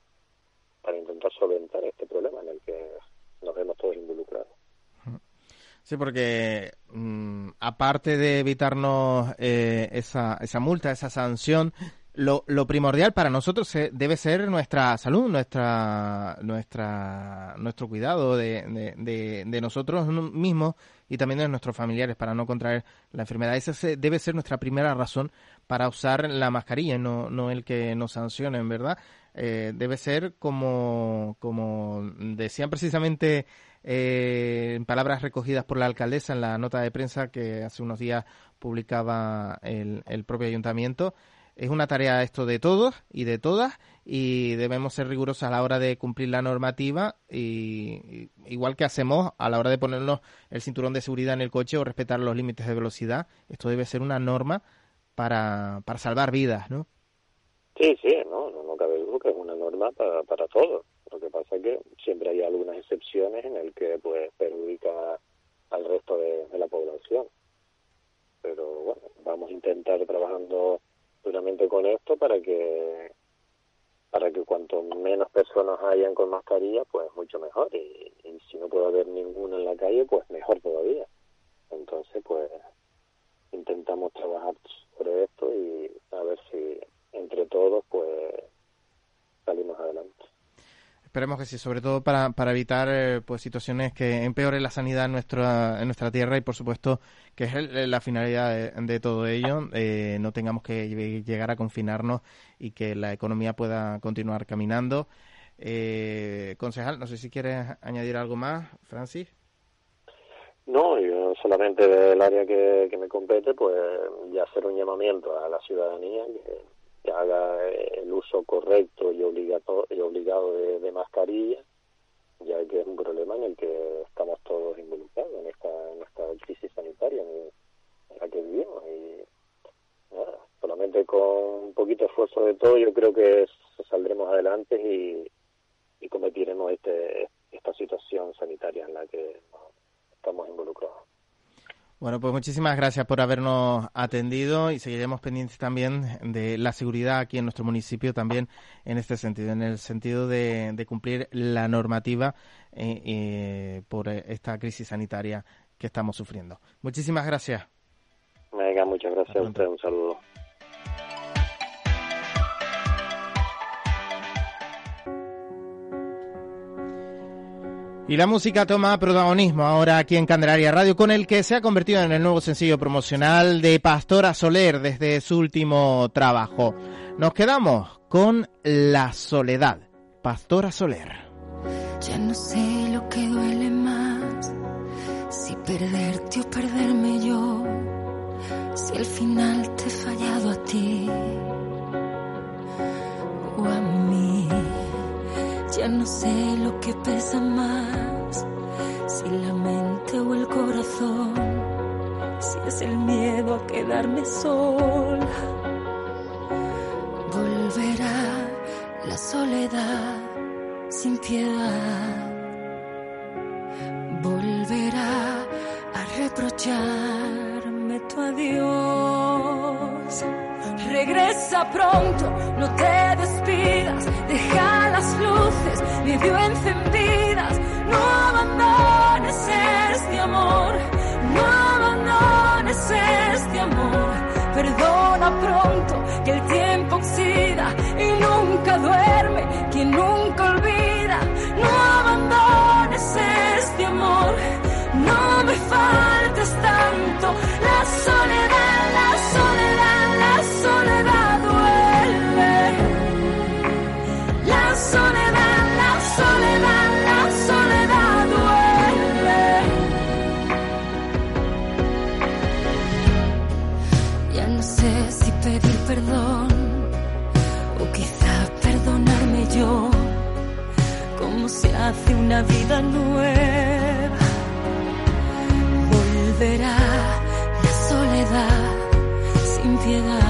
para intentar solventar este problema en el que nos vemos todos involucrados. Sí, porque mm, aparte de evitarnos eh, esa, esa multa, esa sanción, lo, lo primordial para nosotros debe ser nuestra salud, nuestra, nuestra, nuestro cuidado de, de, nosotros mismos y también de nuestros familiares para no contraer la enfermedad. Esa debe ser nuestra primera razón para usar la mascarilla, no, no el que nos sancionen, ¿verdad? Eh, debe ser como, como decían precisamente eh, palabras recogidas por la alcaldesa en la nota de prensa que hace unos días publicaba el, el propio ayuntamiento. Es una tarea esto de todos y de todas y debemos ser rigurosos a la hora de cumplir la normativa y, igual que hacemos a la hora de ponernos el cinturón de seguridad en el coche o respetar los límites de velocidad. Esto debe ser una norma para, para salvar vidas, ¿no? Sí, sí, no, no, cabe duda que es una norma para, para todos. Lo que pasa es que siempre hay algunas excepciones en el que pues perjudica al resto de, la población. Pero bueno, vamos a intentar trabajando duramente con esto para que para que cuanto menos personas hayan con mascarilla, pues mucho mejor. Y, y si no puede haber ninguna en la calle, pues mejor todavía. Entonces, pues intentamos trabajar sobre esto y a ver si entre todos, pues salimos adelante. Esperemos que sí, sobre todo para, para evitar eh, pues situaciones que empeoren la sanidad en nuestra, en nuestra tierra y por supuesto que es la finalidad de, todo ello, eh, no tengamos que llegar a confinarnos y que la economía pueda continuar caminando. Eh, concejal, no sé si quieres añadir algo más, Francis. No, yo solamente del área que, que me compete, pues ya hacer un llamamiento a la ciudadanía que que haga eh, el uso correcto y, obligado, y obligado de, mascarilla, ya que es un problema en el que estamos todos involucrados en esta, en crisis sanitaria en, la que vivimos. Y solamente con un poquito de esfuerzo de todo, yo creo que saldremos adelante y, y combatiremos este, esta situación sanitaria en la que estamos involucrados. Bueno, pues muchísimas gracias por habernos atendido y seguiremos pendientes también de la seguridad aquí en nuestro municipio también en este sentido, en el sentido de, cumplir la normativa eh, eh, por esta crisis sanitaria que estamos sufriendo. Muchísimas gracias. Venga, muchas gracias a usted. Un saludo. Y la música toma protagonismo ahora aquí en Candelaria Radio, con el que se ha convertido en el nuevo sencillo promocional de Pastora Soler desde su último trabajo. Nos quedamos con La Soledad, Pastora Soler. Ya no sé lo que duele más, si perderte o perderme yo, si al final te he fallado a ti o a mí. No sé lo que pesa más, si la mente o el corazón, si es el miedo a quedarme sola. Volverá la soledad sin piedad. Volverá a reprocharme tu adiós. Regresa pronto, no te despidas, deja luces medio encendidas, no abandones este amor, no abandones este amor, perdona pronto que el tiempo oxida y nunca duerme, quien nunca olvida, no abandones este amor, no me faltes tanto, la una vida nueva. Volverá la soledad sin piedad.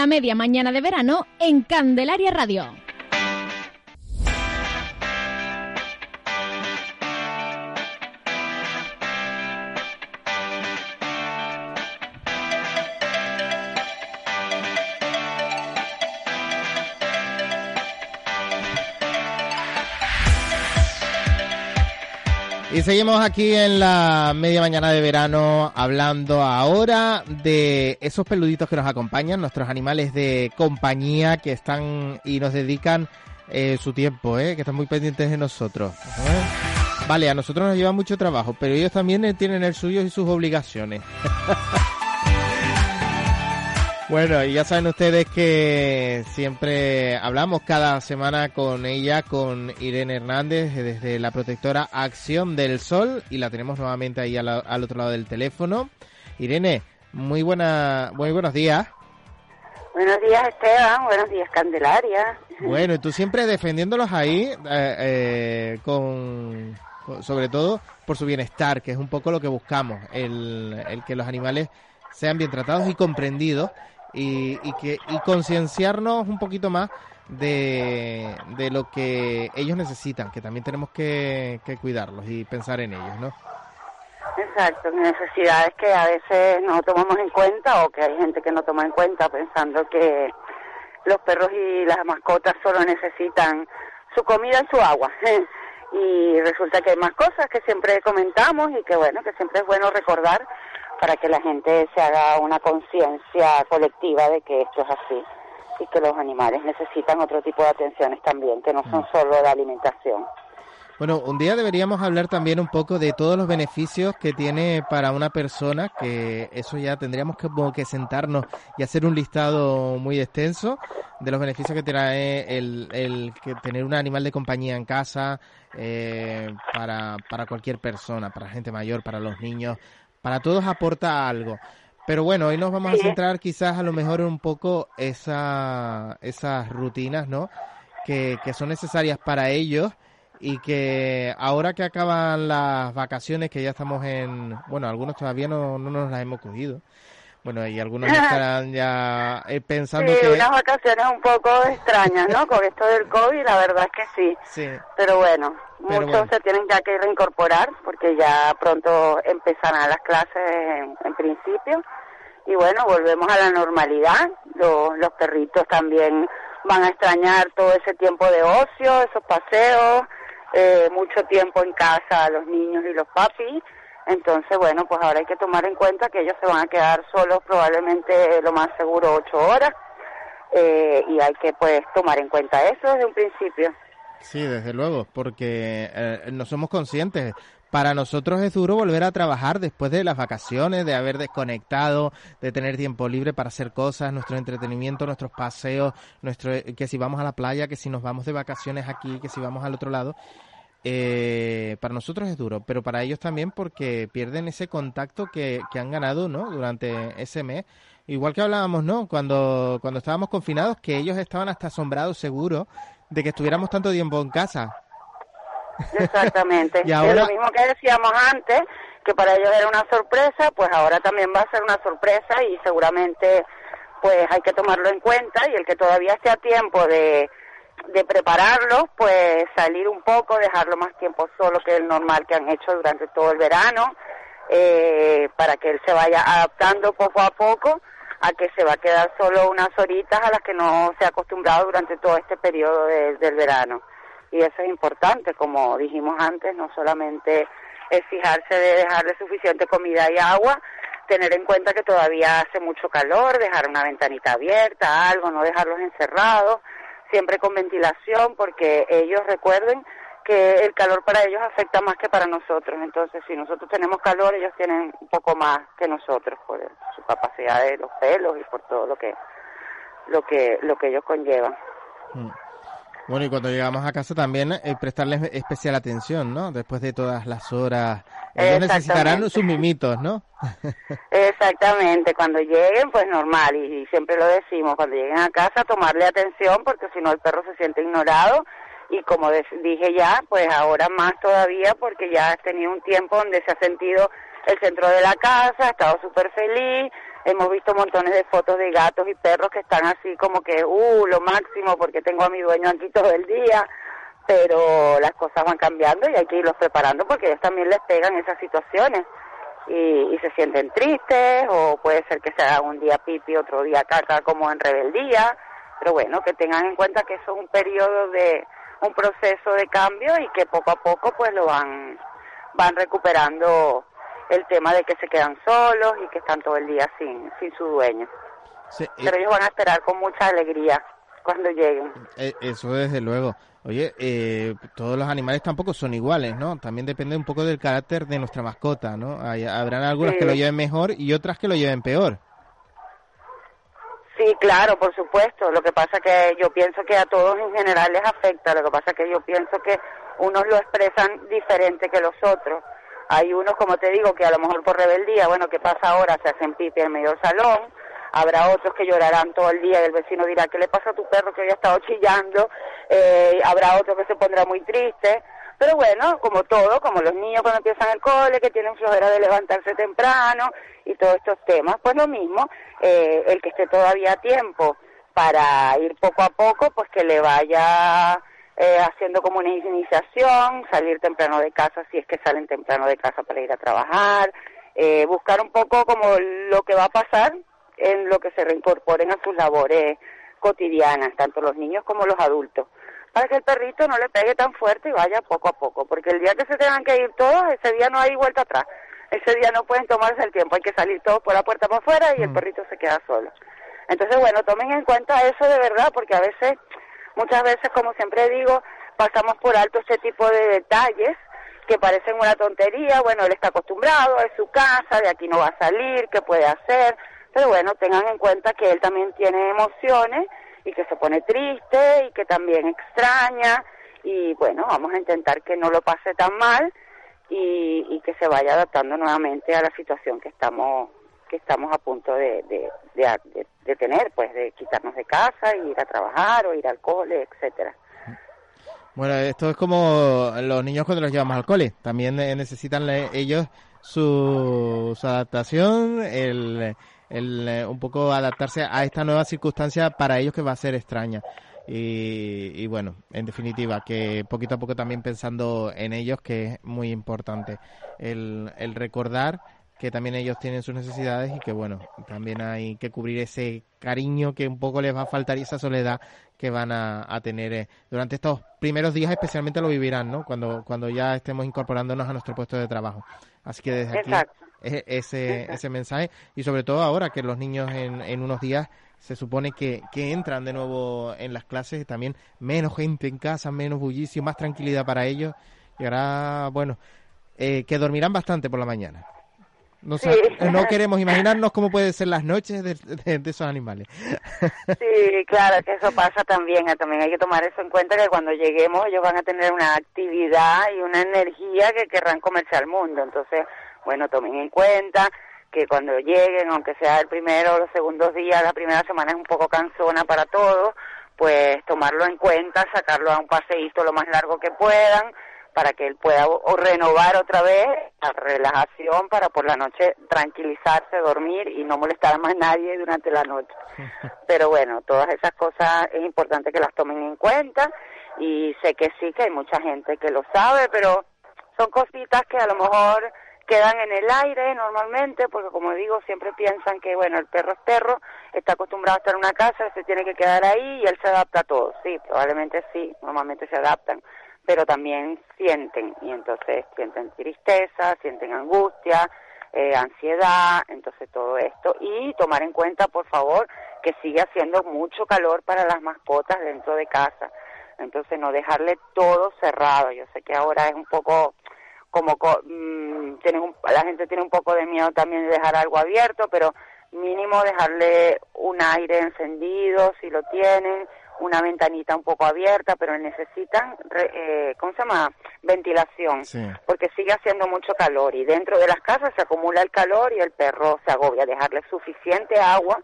La media mañana de verano en Candelaria Radio. Y seguimos aquí en la media mañana de verano hablando ahora de esos peluditos que nos acompañan, nuestros animales de compañía que están y nos dedican eh, su tiempo, ¿eh? que están muy pendientes de nosotros. Vale, a nosotros nos lleva mucho trabajo, pero ellos también eh, tienen el suyo y sus obligaciones. Bueno, y ya saben ustedes que siempre hablamos cada semana con ella, con Irene Hernández, desde la protectora Acción del Sol, y la tenemos nuevamente ahí al, al otro lado del teléfono. Irene, muy buena, muy buenos días. Buenos días, Esteban. Buenos días, Candelaria. Bueno, y tú siempre defendiéndolos ahí, eh, eh, con, con- sobre todo por su bienestar, que es un poco lo que buscamos, el, el que los animales sean bien tratados y comprendidos y, y que y concienciarnos un poquito más de, de lo que ellos necesitan, que también tenemos que, que cuidarlos y pensar en ellos, ¿no? Exacto, necesidades que a veces no tomamos en cuenta o que hay gente que no toma en cuenta pensando que los perros y las mascotas solo necesitan su comida y su agua. Y resulta que hay más cosas que siempre comentamos y que bueno, que siempre es bueno recordar para que la gente se haga una conciencia colectiva de que esto es así y que los animales necesitan otro tipo de atenciones también, que no son solo la alimentación. Bueno, un día deberíamos hablar también un poco de todos los beneficios que tiene para una persona, que eso ya tendríamos que, como que sentarnos y hacer un listado muy extenso de los beneficios que trae el, el que tener un animal de compañía en casa eh, para, para cualquier persona, para gente mayor, para los niños, para todos aporta algo. Pero bueno, hoy nos vamos a centrar quizás a lo mejor en un poco esa, esas rutinas, ¿no? Que, que son necesarias para ellos y que ahora que acaban las vacaciones, que ya estamos en, bueno, algunos todavía no, no nos las hemos cogido. Bueno, y algunos estarán ya eh, pensando sí, que... unas vacaciones un poco extrañas, ¿no? Con esto del COVID, la verdad es que sí. Sí, Pero bueno, Pero muchos bueno. se tienen ya que reincorporar porque ya pronto empezarán las clases en, en principio. Y bueno, volvemos a la normalidad. Los, los perritos también van a extrañar todo ese tiempo de ocio, esos paseos, eh, mucho tiempo en casa, los niños y los papis. Entonces, bueno, pues ahora hay que tomar en cuenta que ellos se van a quedar solos probablemente lo más seguro ocho horas. Eh, y hay que pues tomar en cuenta eso desde un principio. sí, desde luego, porque eh, no somos conscientes. Para nosotros es duro volver a trabajar después de las vacaciones, de haber desconectado, de tener tiempo libre para hacer cosas, nuestro entretenimiento, nuestros paseos, nuestro que si vamos a la playa, que si nos vamos de vacaciones aquí, que si vamos al otro lado. Eh, para nosotros es duro, pero para ellos también porque pierden ese contacto que, que han ganado, ¿no? Durante ese mes. Igual que hablábamos, ¿no? Cuando, cuando estábamos confinados, que ellos estaban hasta asombrados, seguro, de que estuviéramos tanto tiempo en casa. Exactamente. Y Es lo mismo que decíamos antes, que para ellos era una sorpresa, pues ahora también va a ser una sorpresa y seguramente pues hay que tomarlo en cuenta y el que todavía esté a tiempo de, de prepararlo, pues salir un poco, dejarlo más tiempo solo que el normal que han hecho durante todo el verano, eh, para que él se vaya adaptando poco a poco a que se va a quedar solo unas horitas a las que no se ha acostumbrado durante todo este periodo de- del verano. Y eso es importante, como dijimos antes, no solamente es fijarse de dejarle suficiente comida y agua, tener en cuenta que todavía hace mucho calor, dejar una ventanita abierta, algo, no dejarlos encerrados, siempre con ventilación, porque ellos recuerden que el calor para ellos afecta más que para nosotros, entonces si nosotros tenemos calor, ellos tienen un poco más que nosotros por su capacidad de los pelos y por todo lo que lo que lo que ellos conllevan. Mm. Bueno, y cuando llegamos a casa también eh, prestarles especial atención, ¿no? Después de todas las horas. Ellos necesitarán sus mimitos, ¿no? Exactamente, cuando lleguen, pues normal, y, y siempre lo decimos, cuando lleguen a casa, tomarle atención, porque si no el perro se siente ignorado, y como dije ya, pues ahora más todavía, porque ya has tenido un tiempo donde se ha sentido el centro de la casa, ha estado súper feliz, hemos visto montones de fotos de gatos y perros que están así como que, uh, lo máximo porque tengo a mi dueño aquí todo el día, pero las cosas van cambiando y hay que irlos preparando porque ellos también les pegan esas situaciones. Y, y se sienten tristes o puede ser que sea un día pipi, otro día caca como en rebeldía, pero bueno, que tengan en cuenta que eso es un periodo de un proceso de cambio y que poco a poco pues lo van van recuperando el tema de que se quedan solos y que están todo el día sin, sin su dueño. Pero ellos van a esperar con mucha alegría cuando lleguen. Eh, eso desde luego. Oye, eh, todos los animales tampoco son iguales, ¿no? También depende un poco del carácter de nuestra mascota, ¿no? Hay, habrán algunas que lo lleven mejor y otras que lo lleven peor. Sí, claro, por supuesto. Lo que pasa que yo pienso que a todos en general les afecta. Lo que pasa que yo pienso que unos lo expresan diferente que los otros. Hay unos, como te digo, que a lo mejor por rebeldía, bueno, ¿qué pasa ahora? Se hacen pipi en medio del salón. Habrá otros que llorarán todo el día y el vecino dirá, ¿qué le pasa a tu perro que hoy estado chillando? Eh, habrá otro que se pondrá muy triste. Pero bueno, como todo, como los niños cuando empiezan el cole, que tienen flojera de levantarse temprano y todos estos temas, pues lo mismo, eh, el que esté todavía a tiempo para ir poco a poco, pues que le vaya eh, haciendo como una iniciación, salir temprano de casa si es que salen temprano de casa para ir a trabajar, eh, buscar un poco como lo que va a pasar en lo que se reincorporen a sus labores cotidianas, tanto los niños como los adultos, para que el perrito no le pegue tan fuerte y vaya poco a poco, porque el día que se tengan que ir todos, ese día no hay vuelta atrás, ese día no pueden tomarse el tiempo, hay que salir todos por la puerta para afuera y el mm. perrito se queda solo. Entonces, bueno, tomen en cuenta eso de verdad, porque a veces Muchas veces, como siempre digo, pasamos por alto ese tipo de detalles que parecen una tontería, bueno, él está acostumbrado, es su casa, de aquí no va a salir, ¿qué puede hacer? Pero bueno, tengan en cuenta que él también tiene emociones y que se pone triste y que también extraña y bueno, vamos a intentar que no lo pase tan mal y, y que se vaya adaptando nuevamente a la situación que estamos que estamos a punto de, de, tener, pues de quitarnos de casa, ir a trabajar o ir al cole, etcétera. Bueno, esto es como los niños cuando los llevamos al cole. También necesitan ellos su, su adaptación, el, el, eh, un poco adaptarse a esta nueva circunstancia para ellos que va a ser extraña. Y, y, bueno, en definitiva, que poquito a poco también pensando en ellos, que es muy importante el, el recordar que también ellos tienen sus necesidades y que bueno, también hay que cubrir ese cariño que un poco les va a faltar y esa soledad que van a, tener eh, durante estos primeros días especialmente lo vivirán, ¿no? Cuando, cuando ya estemos incorporándonos a nuestro puesto de trabajo. Así que desde aquí ese, ese mensaje y sobre todo ahora que los niños en, en unos días se supone que, que entran de nuevo en las clases, también menos gente en casa, menos bullicio, más tranquilidad para ellos y ahora, bueno, eh, que dormirán bastante por la mañana. No, no queremos imaginarnos cómo pueden ser las noches de, esos animales. Sí, claro, que eso pasa también. Eh, también hay que tomar eso en cuenta que cuando lleguemos ellos van a tener una actividad y una energía que querrán comerse al mundo. Entonces, bueno, tomen en cuenta que cuando lleguen, aunque sea el primero o los segundos días, la primera semana es un poco cansona para todos, pues tomarlo en cuenta, sacarlo a un paseíto lo más largo que puedan, para que él pueda o renovar otra vez la relajación para por la noche tranquilizarse, dormir y no molestar a más nadie durante la noche. Pero bueno, todas esas cosas es importante que las tomen en cuenta y sé que sí que hay mucha gente que lo sabe, pero son cositas que a lo mejor quedan en el aire normalmente, porque como digo, siempre piensan que, bueno, el perro es perro, está acostumbrado a estar en una casa, se tiene que quedar ahí y él se adapta a todo. Sí, probablemente sí, normalmente se adaptan pero también sienten, y entonces sienten tristeza, sienten angustia, eh, ansiedad, entonces todo esto, y tomar en cuenta, por favor, que sigue haciendo mucho calor para las mascotas dentro de casa, entonces no dejarle todo cerrado, yo sé que ahora es un poco como mmm, tienen la gente tiene un poco de miedo también de dejar algo abierto, pero mínimo dejarle un aire encendido si lo tienen, una ventanita un poco abierta, pero necesitan, eh, ¿cómo se llama? Ventilación, porque sigue haciendo mucho calor y dentro de las casas se acumula el calor y el perro se agobia. Dejarle suficiente agua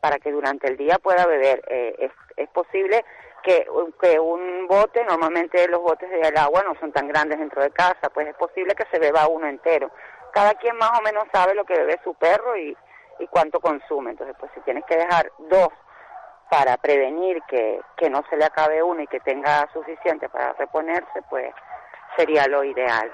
para que durante el día pueda beber. Eh, es, es posible que, que un bote, normalmente los botes del agua no son tan grandes dentro de casa, pues es posible que se beba uno entero. Cada quien más o menos sabe lo que bebe su perro y, y cuánto consume. Entonces, pues si tienes que dejar dos para prevenir que, que no se le acabe uno y que tenga suficiente para reponerse, pues sería lo ideal.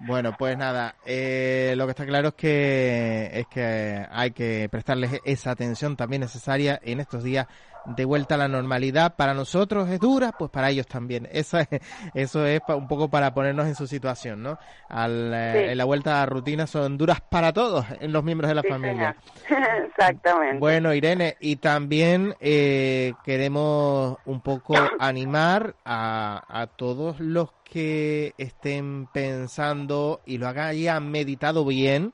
Bueno, pues nada, eh, lo que está claro es que es que hay que prestarles esa atención también necesaria en estos días de vuelta a la normalidad. Para nosotros es dura, pues para ellos también. Eso es, eso es un poco para ponernos en su situación, ¿no? Al, eh, En la vuelta a la rutina son duras para todos, en los miembros de la familia. Exactamente. Bueno, Irene, y también eh, queremos un poco animar a, a todos los que estén pensando y lo hayan meditado bien,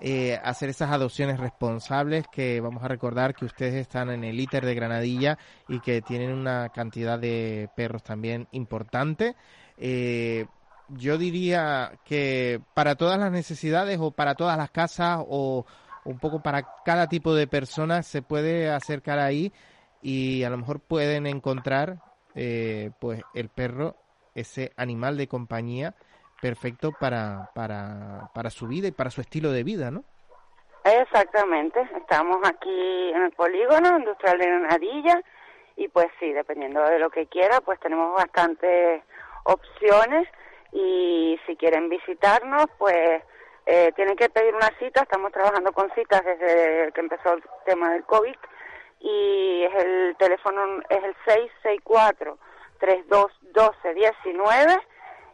eh, hacer esas adopciones responsables que vamos a recordar que ustedes están en el ITER de Granadilla y que tienen una cantidad de perros también importante. Eh, yo diría que para todas las necesidades o para todas las casas o un poco para cada tipo de personas se puede acercar ahí y a lo mejor pueden encontrar eh, pues el perro ese animal de compañía perfecto para, para, para su vida y para su estilo de vida, ¿no? Exactamente, estamos aquí en el polígono industrial de Granadilla y pues sí, dependiendo de lo que quiera, pues tenemos bastantes opciones y si quieren visitarnos, pues eh, tienen que pedir una cita, estamos trabajando con citas desde que empezó el tema del COVID y es el teléfono es el 664 321219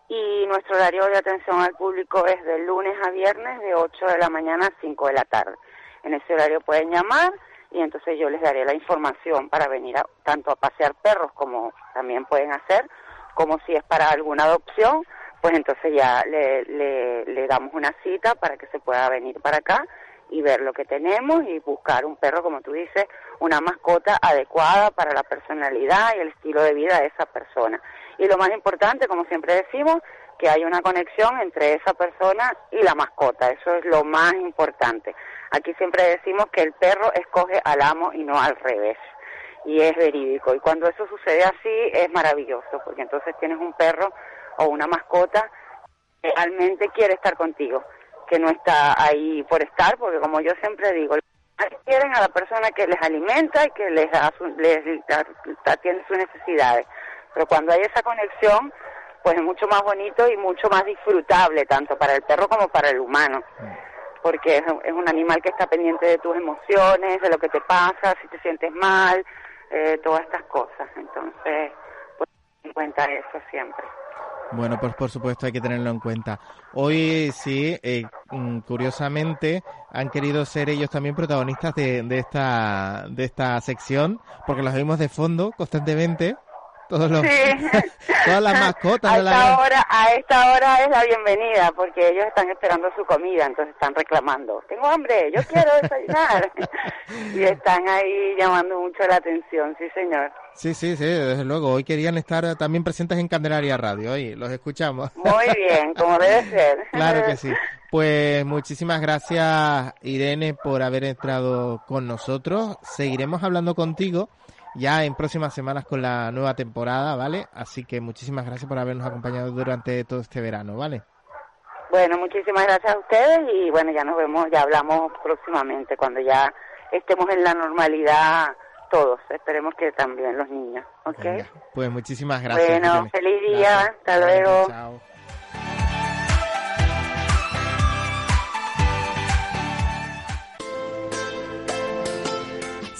y nuestro horario de atención al público es de lunes a viernes de 8 de la mañana a 5 de la tarde. En ese horario pueden llamar y entonces yo les daré la información para venir tanto a pasear perros como también pueden hacer, como si es para alguna adopción, pues entonces ya le, le, le damos una cita para que se pueda venir para acá y ver lo que tenemos y buscar un perro, como tú dices, una mascota adecuada para la personalidad y el estilo de vida de esa persona. Y lo más importante, como siempre decimos, que hay una conexión entre esa persona y la mascota. Eso es lo más importante. Aquí siempre decimos que el perro escoge al amo y no al revés. Y es verídico. Y cuando eso sucede así, es maravilloso, porque entonces tienes un perro o una mascota que realmente quiere estar contigo que no está ahí por estar, porque como yo siempre digo, quieren a la persona que les alimenta y que les, da les atiende sus necesidades. Pero cuando hay esa conexión, pues es mucho más bonito y mucho más disfrutable, tanto para el perro como para el humano. Porque es, un animal que está pendiente de tus emociones, de lo que te pasa, si te sientes mal, eh, todas estas cosas. Entonces, pues en cuenta eso siempre. Bueno, pues por supuesto hay que tenerlo en cuenta. Hoy sí, eh, mm, curiosamente, han querido ser ellos también protagonistas de, de, esta, de esta sección, porque los vimos de fondo constantemente todos los, todas las mascotas. A esta, hora, a esta hora es la bienvenida, porque ellos están esperando su comida, entonces están reclamando, tengo hambre, yo quiero desayunar. y están ahí llamando mucho la atención, sí señor. Sí, sí, sí, desde luego. Hoy querían estar también presentes en Candelaria Radio, y los escuchamos. Muy bien, como debe ser. claro que sí. Pues muchísimas gracias, Irene, por haber entrado con nosotros. Seguiremos hablando contigo ya en próximas semanas con la nueva temporada, ¿vale? Así que muchísimas gracias por habernos acompañado durante todo este verano, ¿vale? Bueno, muchísimas gracias a ustedes y bueno, ya nos vemos, ya hablamos próximamente cuando ya estemos en la normalidad todos, esperemos que también los niños, ¿ok? pues muchísimas gracias. Bueno, feliz día, hasta luego. Chao.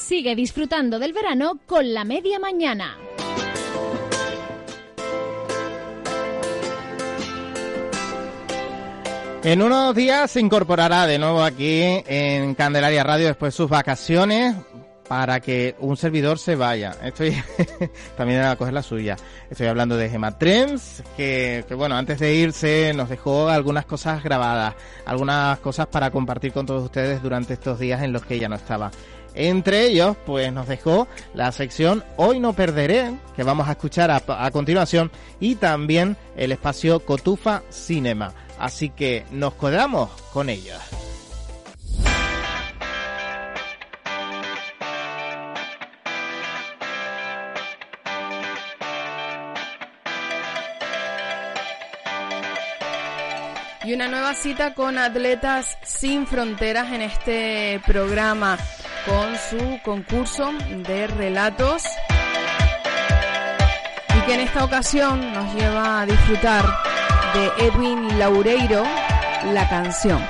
Sigue disfrutando del verano con la media mañana. En unos días se incorporará de nuevo aquí en Candelaria Radio después de sus vacaciones para que un servidor se vaya. Estoy también a coger la suya. Estoy hablando de Gemma Trends, que, que, bueno, antes de irse nos dejó algunas cosas grabadas, algunas cosas para compartir con todos ustedes durante estos días en los que ella no estaba. Entre ellos, pues nos dejó la sección Hoy no perderé, que vamos a escuchar a, continuación, y también el espacio Cotufa Cinema. Así que nos quedamos con ellos. y una nueva cita con Atletas Sin Fronteras en este programa con su concurso de relatos y que en esta ocasión nos lleva a disfrutar de Edwin Laureiro, la canción.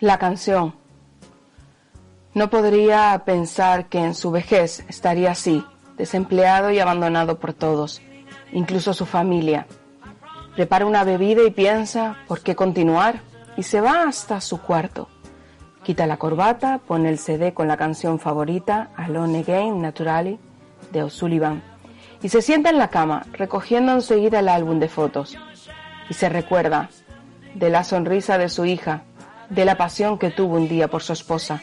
La canción. No podría pensar que en su vejez estaría así, desempleado y abandonado por todos, incluso su familia. Prepara una bebida y piensa por qué continuar y se va hasta su cuarto. Quita la corbata, pone el CD con la canción favorita, Alone Again, Naturally, de O'Sullivan, y se sienta en la cama, recogiendo enseguida el álbum de fotos. Y se recuerda de la sonrisa de su hija, de la pasión que tuvo un día por su esposa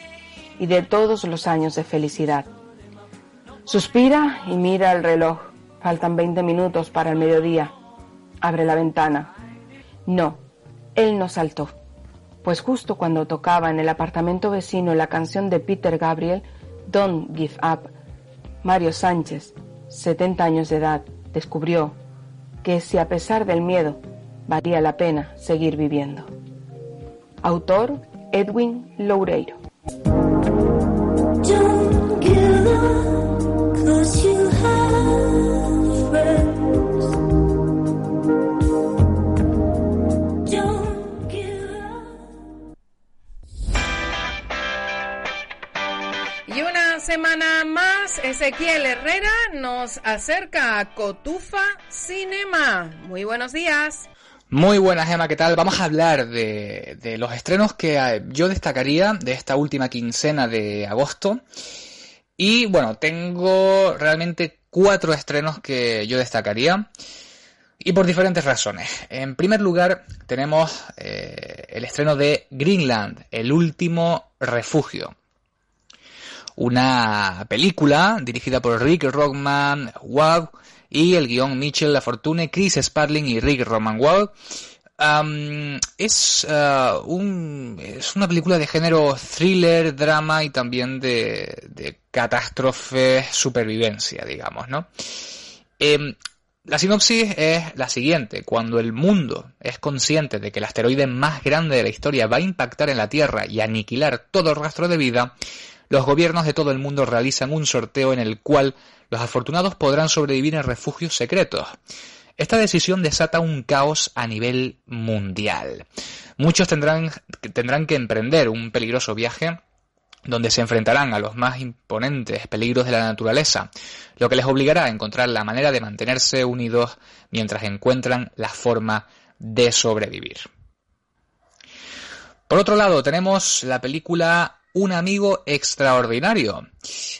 y de todos los años de felicidad. Suspira y mira el reloj. Faltan 20 minutos para el mediodía. Abre la ventana. No, él no saltó, pues justo cuando tocaba en el apartamento vecino la canción de Peter Gabriel, Don't Give Up, Mario Sánchez, 70 años de edad, descubrió que si a pesar del miedo valía la pena seguir viviendo. Autor Edwin Loureiro. Semana más, Ezequiel Herrera nos acerca a Cotufa Cinema. Muy buenos días. Muy buenas, Emma, ¿qué tal? Vamos a hablar de, los estrenos que eh, yo destacaría de esta última quincena de agosto. Y bueno, tengo realmente cuatro estrenos que yo destacaría. Y por diferentes razones. En primer lugar, tenemos eh, el estreno de Greenland, el último refugio. Una película dirigida por Rick Rockman, y el guion Mitchell Lafortune, Chris Sparling y Rick Roman es, uh, un, es una película de género thriller, drama y también de, de catástrofe, supervivencia, digamos, ¿no? Em, la sinopsis es la siguiente. Cuando el mundo es consciente de que el asteroide más grande de la historia va a impactar en la Tierra y aniquilar todo rastro de vida, los gobiernos de todo el mundo realizan un sorteo en el cual los afortunados podrán sobrevivir en refugios secretos. Esta decisión desata un caos a nivel mundial. Muchos tendrán, tendrán que emprender un peligroso viaje donde se enfrentarán a los más imponentes peligros de la naturaleza, lo que les obligará a encontrar la manera de mantenerse unidos mientras encuentran la forma de sobrevivir. Por otro lado, tenemos la película un amigo extraordinario,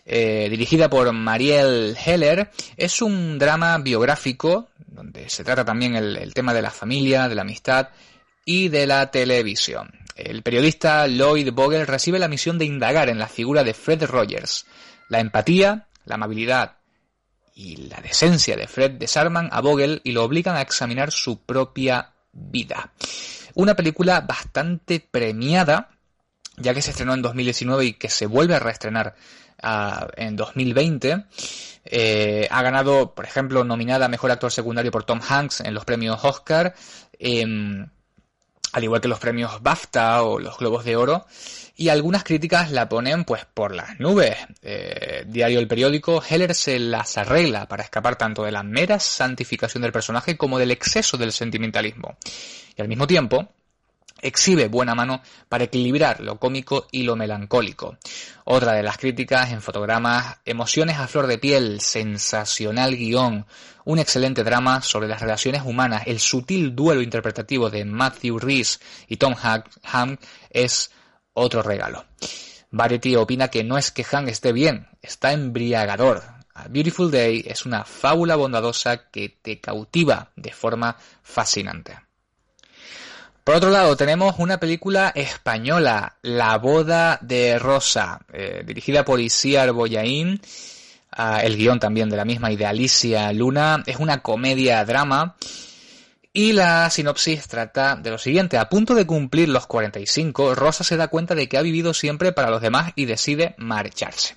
eh, dirigida por Marielle Heller. Es un drama biográfico donde se trata también el, tema de la familia, de la amistad y de la televisión. El periodista Lloyd Vogel recibe la misión de indagar en la figura de Fred Rogers. La empatía, la amabilidad y la decencia de Fred desarman a Vogel y lo obligan a examinar su propia vida. Una película bastante premiada ya que se estrenó en 2019 y que se vuelve a reestrenar uh, en 2020. Eh, ha ganado, por ejemplo, nominada a Mejor Actor Secundario por Tom Hanks en los premios Oscar, eh, al igual que los premios BAFTA o los Globos de Oro. Y algunas críticas la ponen pues por las nubes. Eh, diario El Periódico, Heller se las arregla para escapar tanto de la mera santificación del personaje como del exceso del sentimentalismo. Y al mismo tiempo, exhibe buena mano para equilibrar lo cómico y lo melancólico. Otra de las críticas en fotogramas, emociones a flor de piel, sensacional guion, un excelente drama sobre las relaciones humanas, el sutil duelo interpretativo de Matthew Rhys y Tom Hanks es otro regalo. Variety opina que no es que Hank esté bien, está embriagador. A Beautiful Day es una fábula bondadosa que te cautiva de forma fascinante. Por otro lado, tenemos una película española, La boda de Rosa, eh, dirigida por Isiar Boyaín, ah, el guion también de la misma y de Alicia Luna. Es una comedia-drama. Y la sinopsis trata de lo siguiente. A punto de cumplir los 45, Rosa se da cuenta de que ha vivido siempre para los demás y decide marcharse.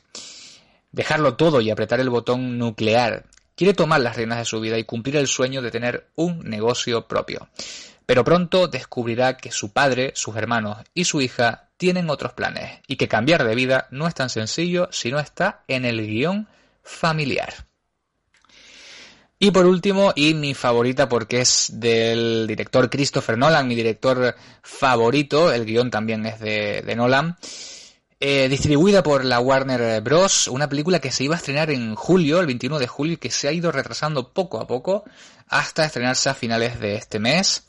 dejarlo todo y apretar el botón nuclear. Quiere tomar las riendas de su vida y cumplir el sueño de tener un negocio propio. Pero pronto descubrirá que su padre, sus hermanos y su hija tienen otros planes y que cambiar de vida no es tan sencillo si no está en el guion familiar. Y por último, y mi favorita porque es del director Christopher Nolan, mi director favorito, el guion también es de, Nolan, eh, distribuida por la Warner Bros., una película que se iba a estrenar en julio, el 21 de julio, y que se ha ido retrasando poco a poco hasta estrenarse a finales de este mes.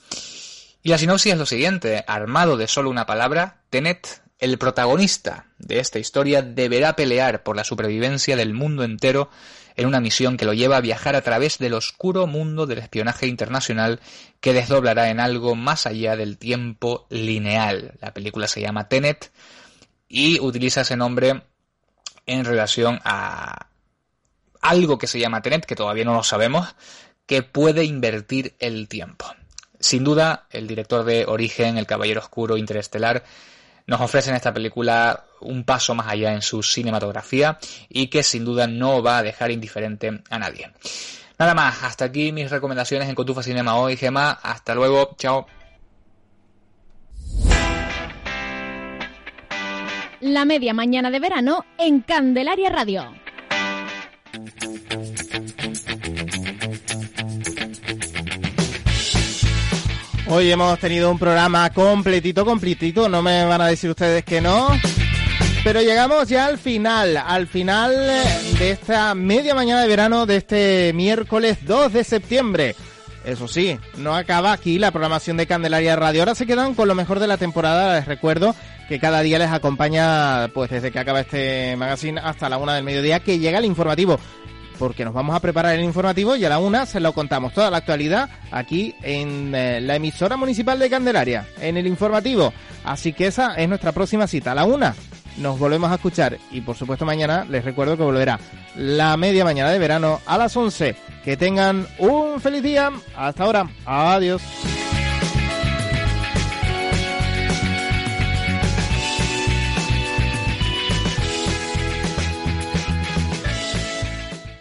Y la sinopsis es lo siguiente, armado de solo una palabra, Tenet, el protagonista de esta historia, deberá pelear por la supervivencia del mundo entero en una misión que lo lleva a viajar a través del oscuro mundo del espionaje internacional que desdoblará en algo más allá del tiempo lineal. La película se llama Tenet y utiliza ese nombre en relación a algo que se llama Tenet, que todavía no lo sabemos, que puede invertir el tiempo. Sin duda, el director de Origen, El Caballero Oscuro Interestelar, nos ofrece en esta película un paso más allá en su cinematografía y que sin duda no va a dejar indiferente a nadie. Nada más, hasta aquí mis recomendaciones en Cotufa Cinema hoy, Gema. Hasta luego, chao. La media mañana de verano en Candelaria Radio. Hoy hemos tenido un programa completito, completito, no me van a decir ustedes que no. Pero llegamos ya al final, al final de esta media mañana de verano de este miércoles 2 de septiembre. Eso sí, no acaba aquí la programación de Candelaria Radio. Ahora se quedan con lo mejor de la temporada. Les recuerdo que cada día les acompaña, pues desde que acaba este magazine hasta la una del mediodía, que llega el informativo porque nos vamos a preparar el informativo y a la una se lo contamos toda la actualidad aquí en eh, la emisora municipal de Candelaria, en el informativo. Así que esa es nuestra próxima cita. A la una nos volvemos a escuchar y por supuesto mañana les recuerdo que volverá la media mañana de verano a las 11. Que tengan un feliz día. Hasta ahora. Adiós.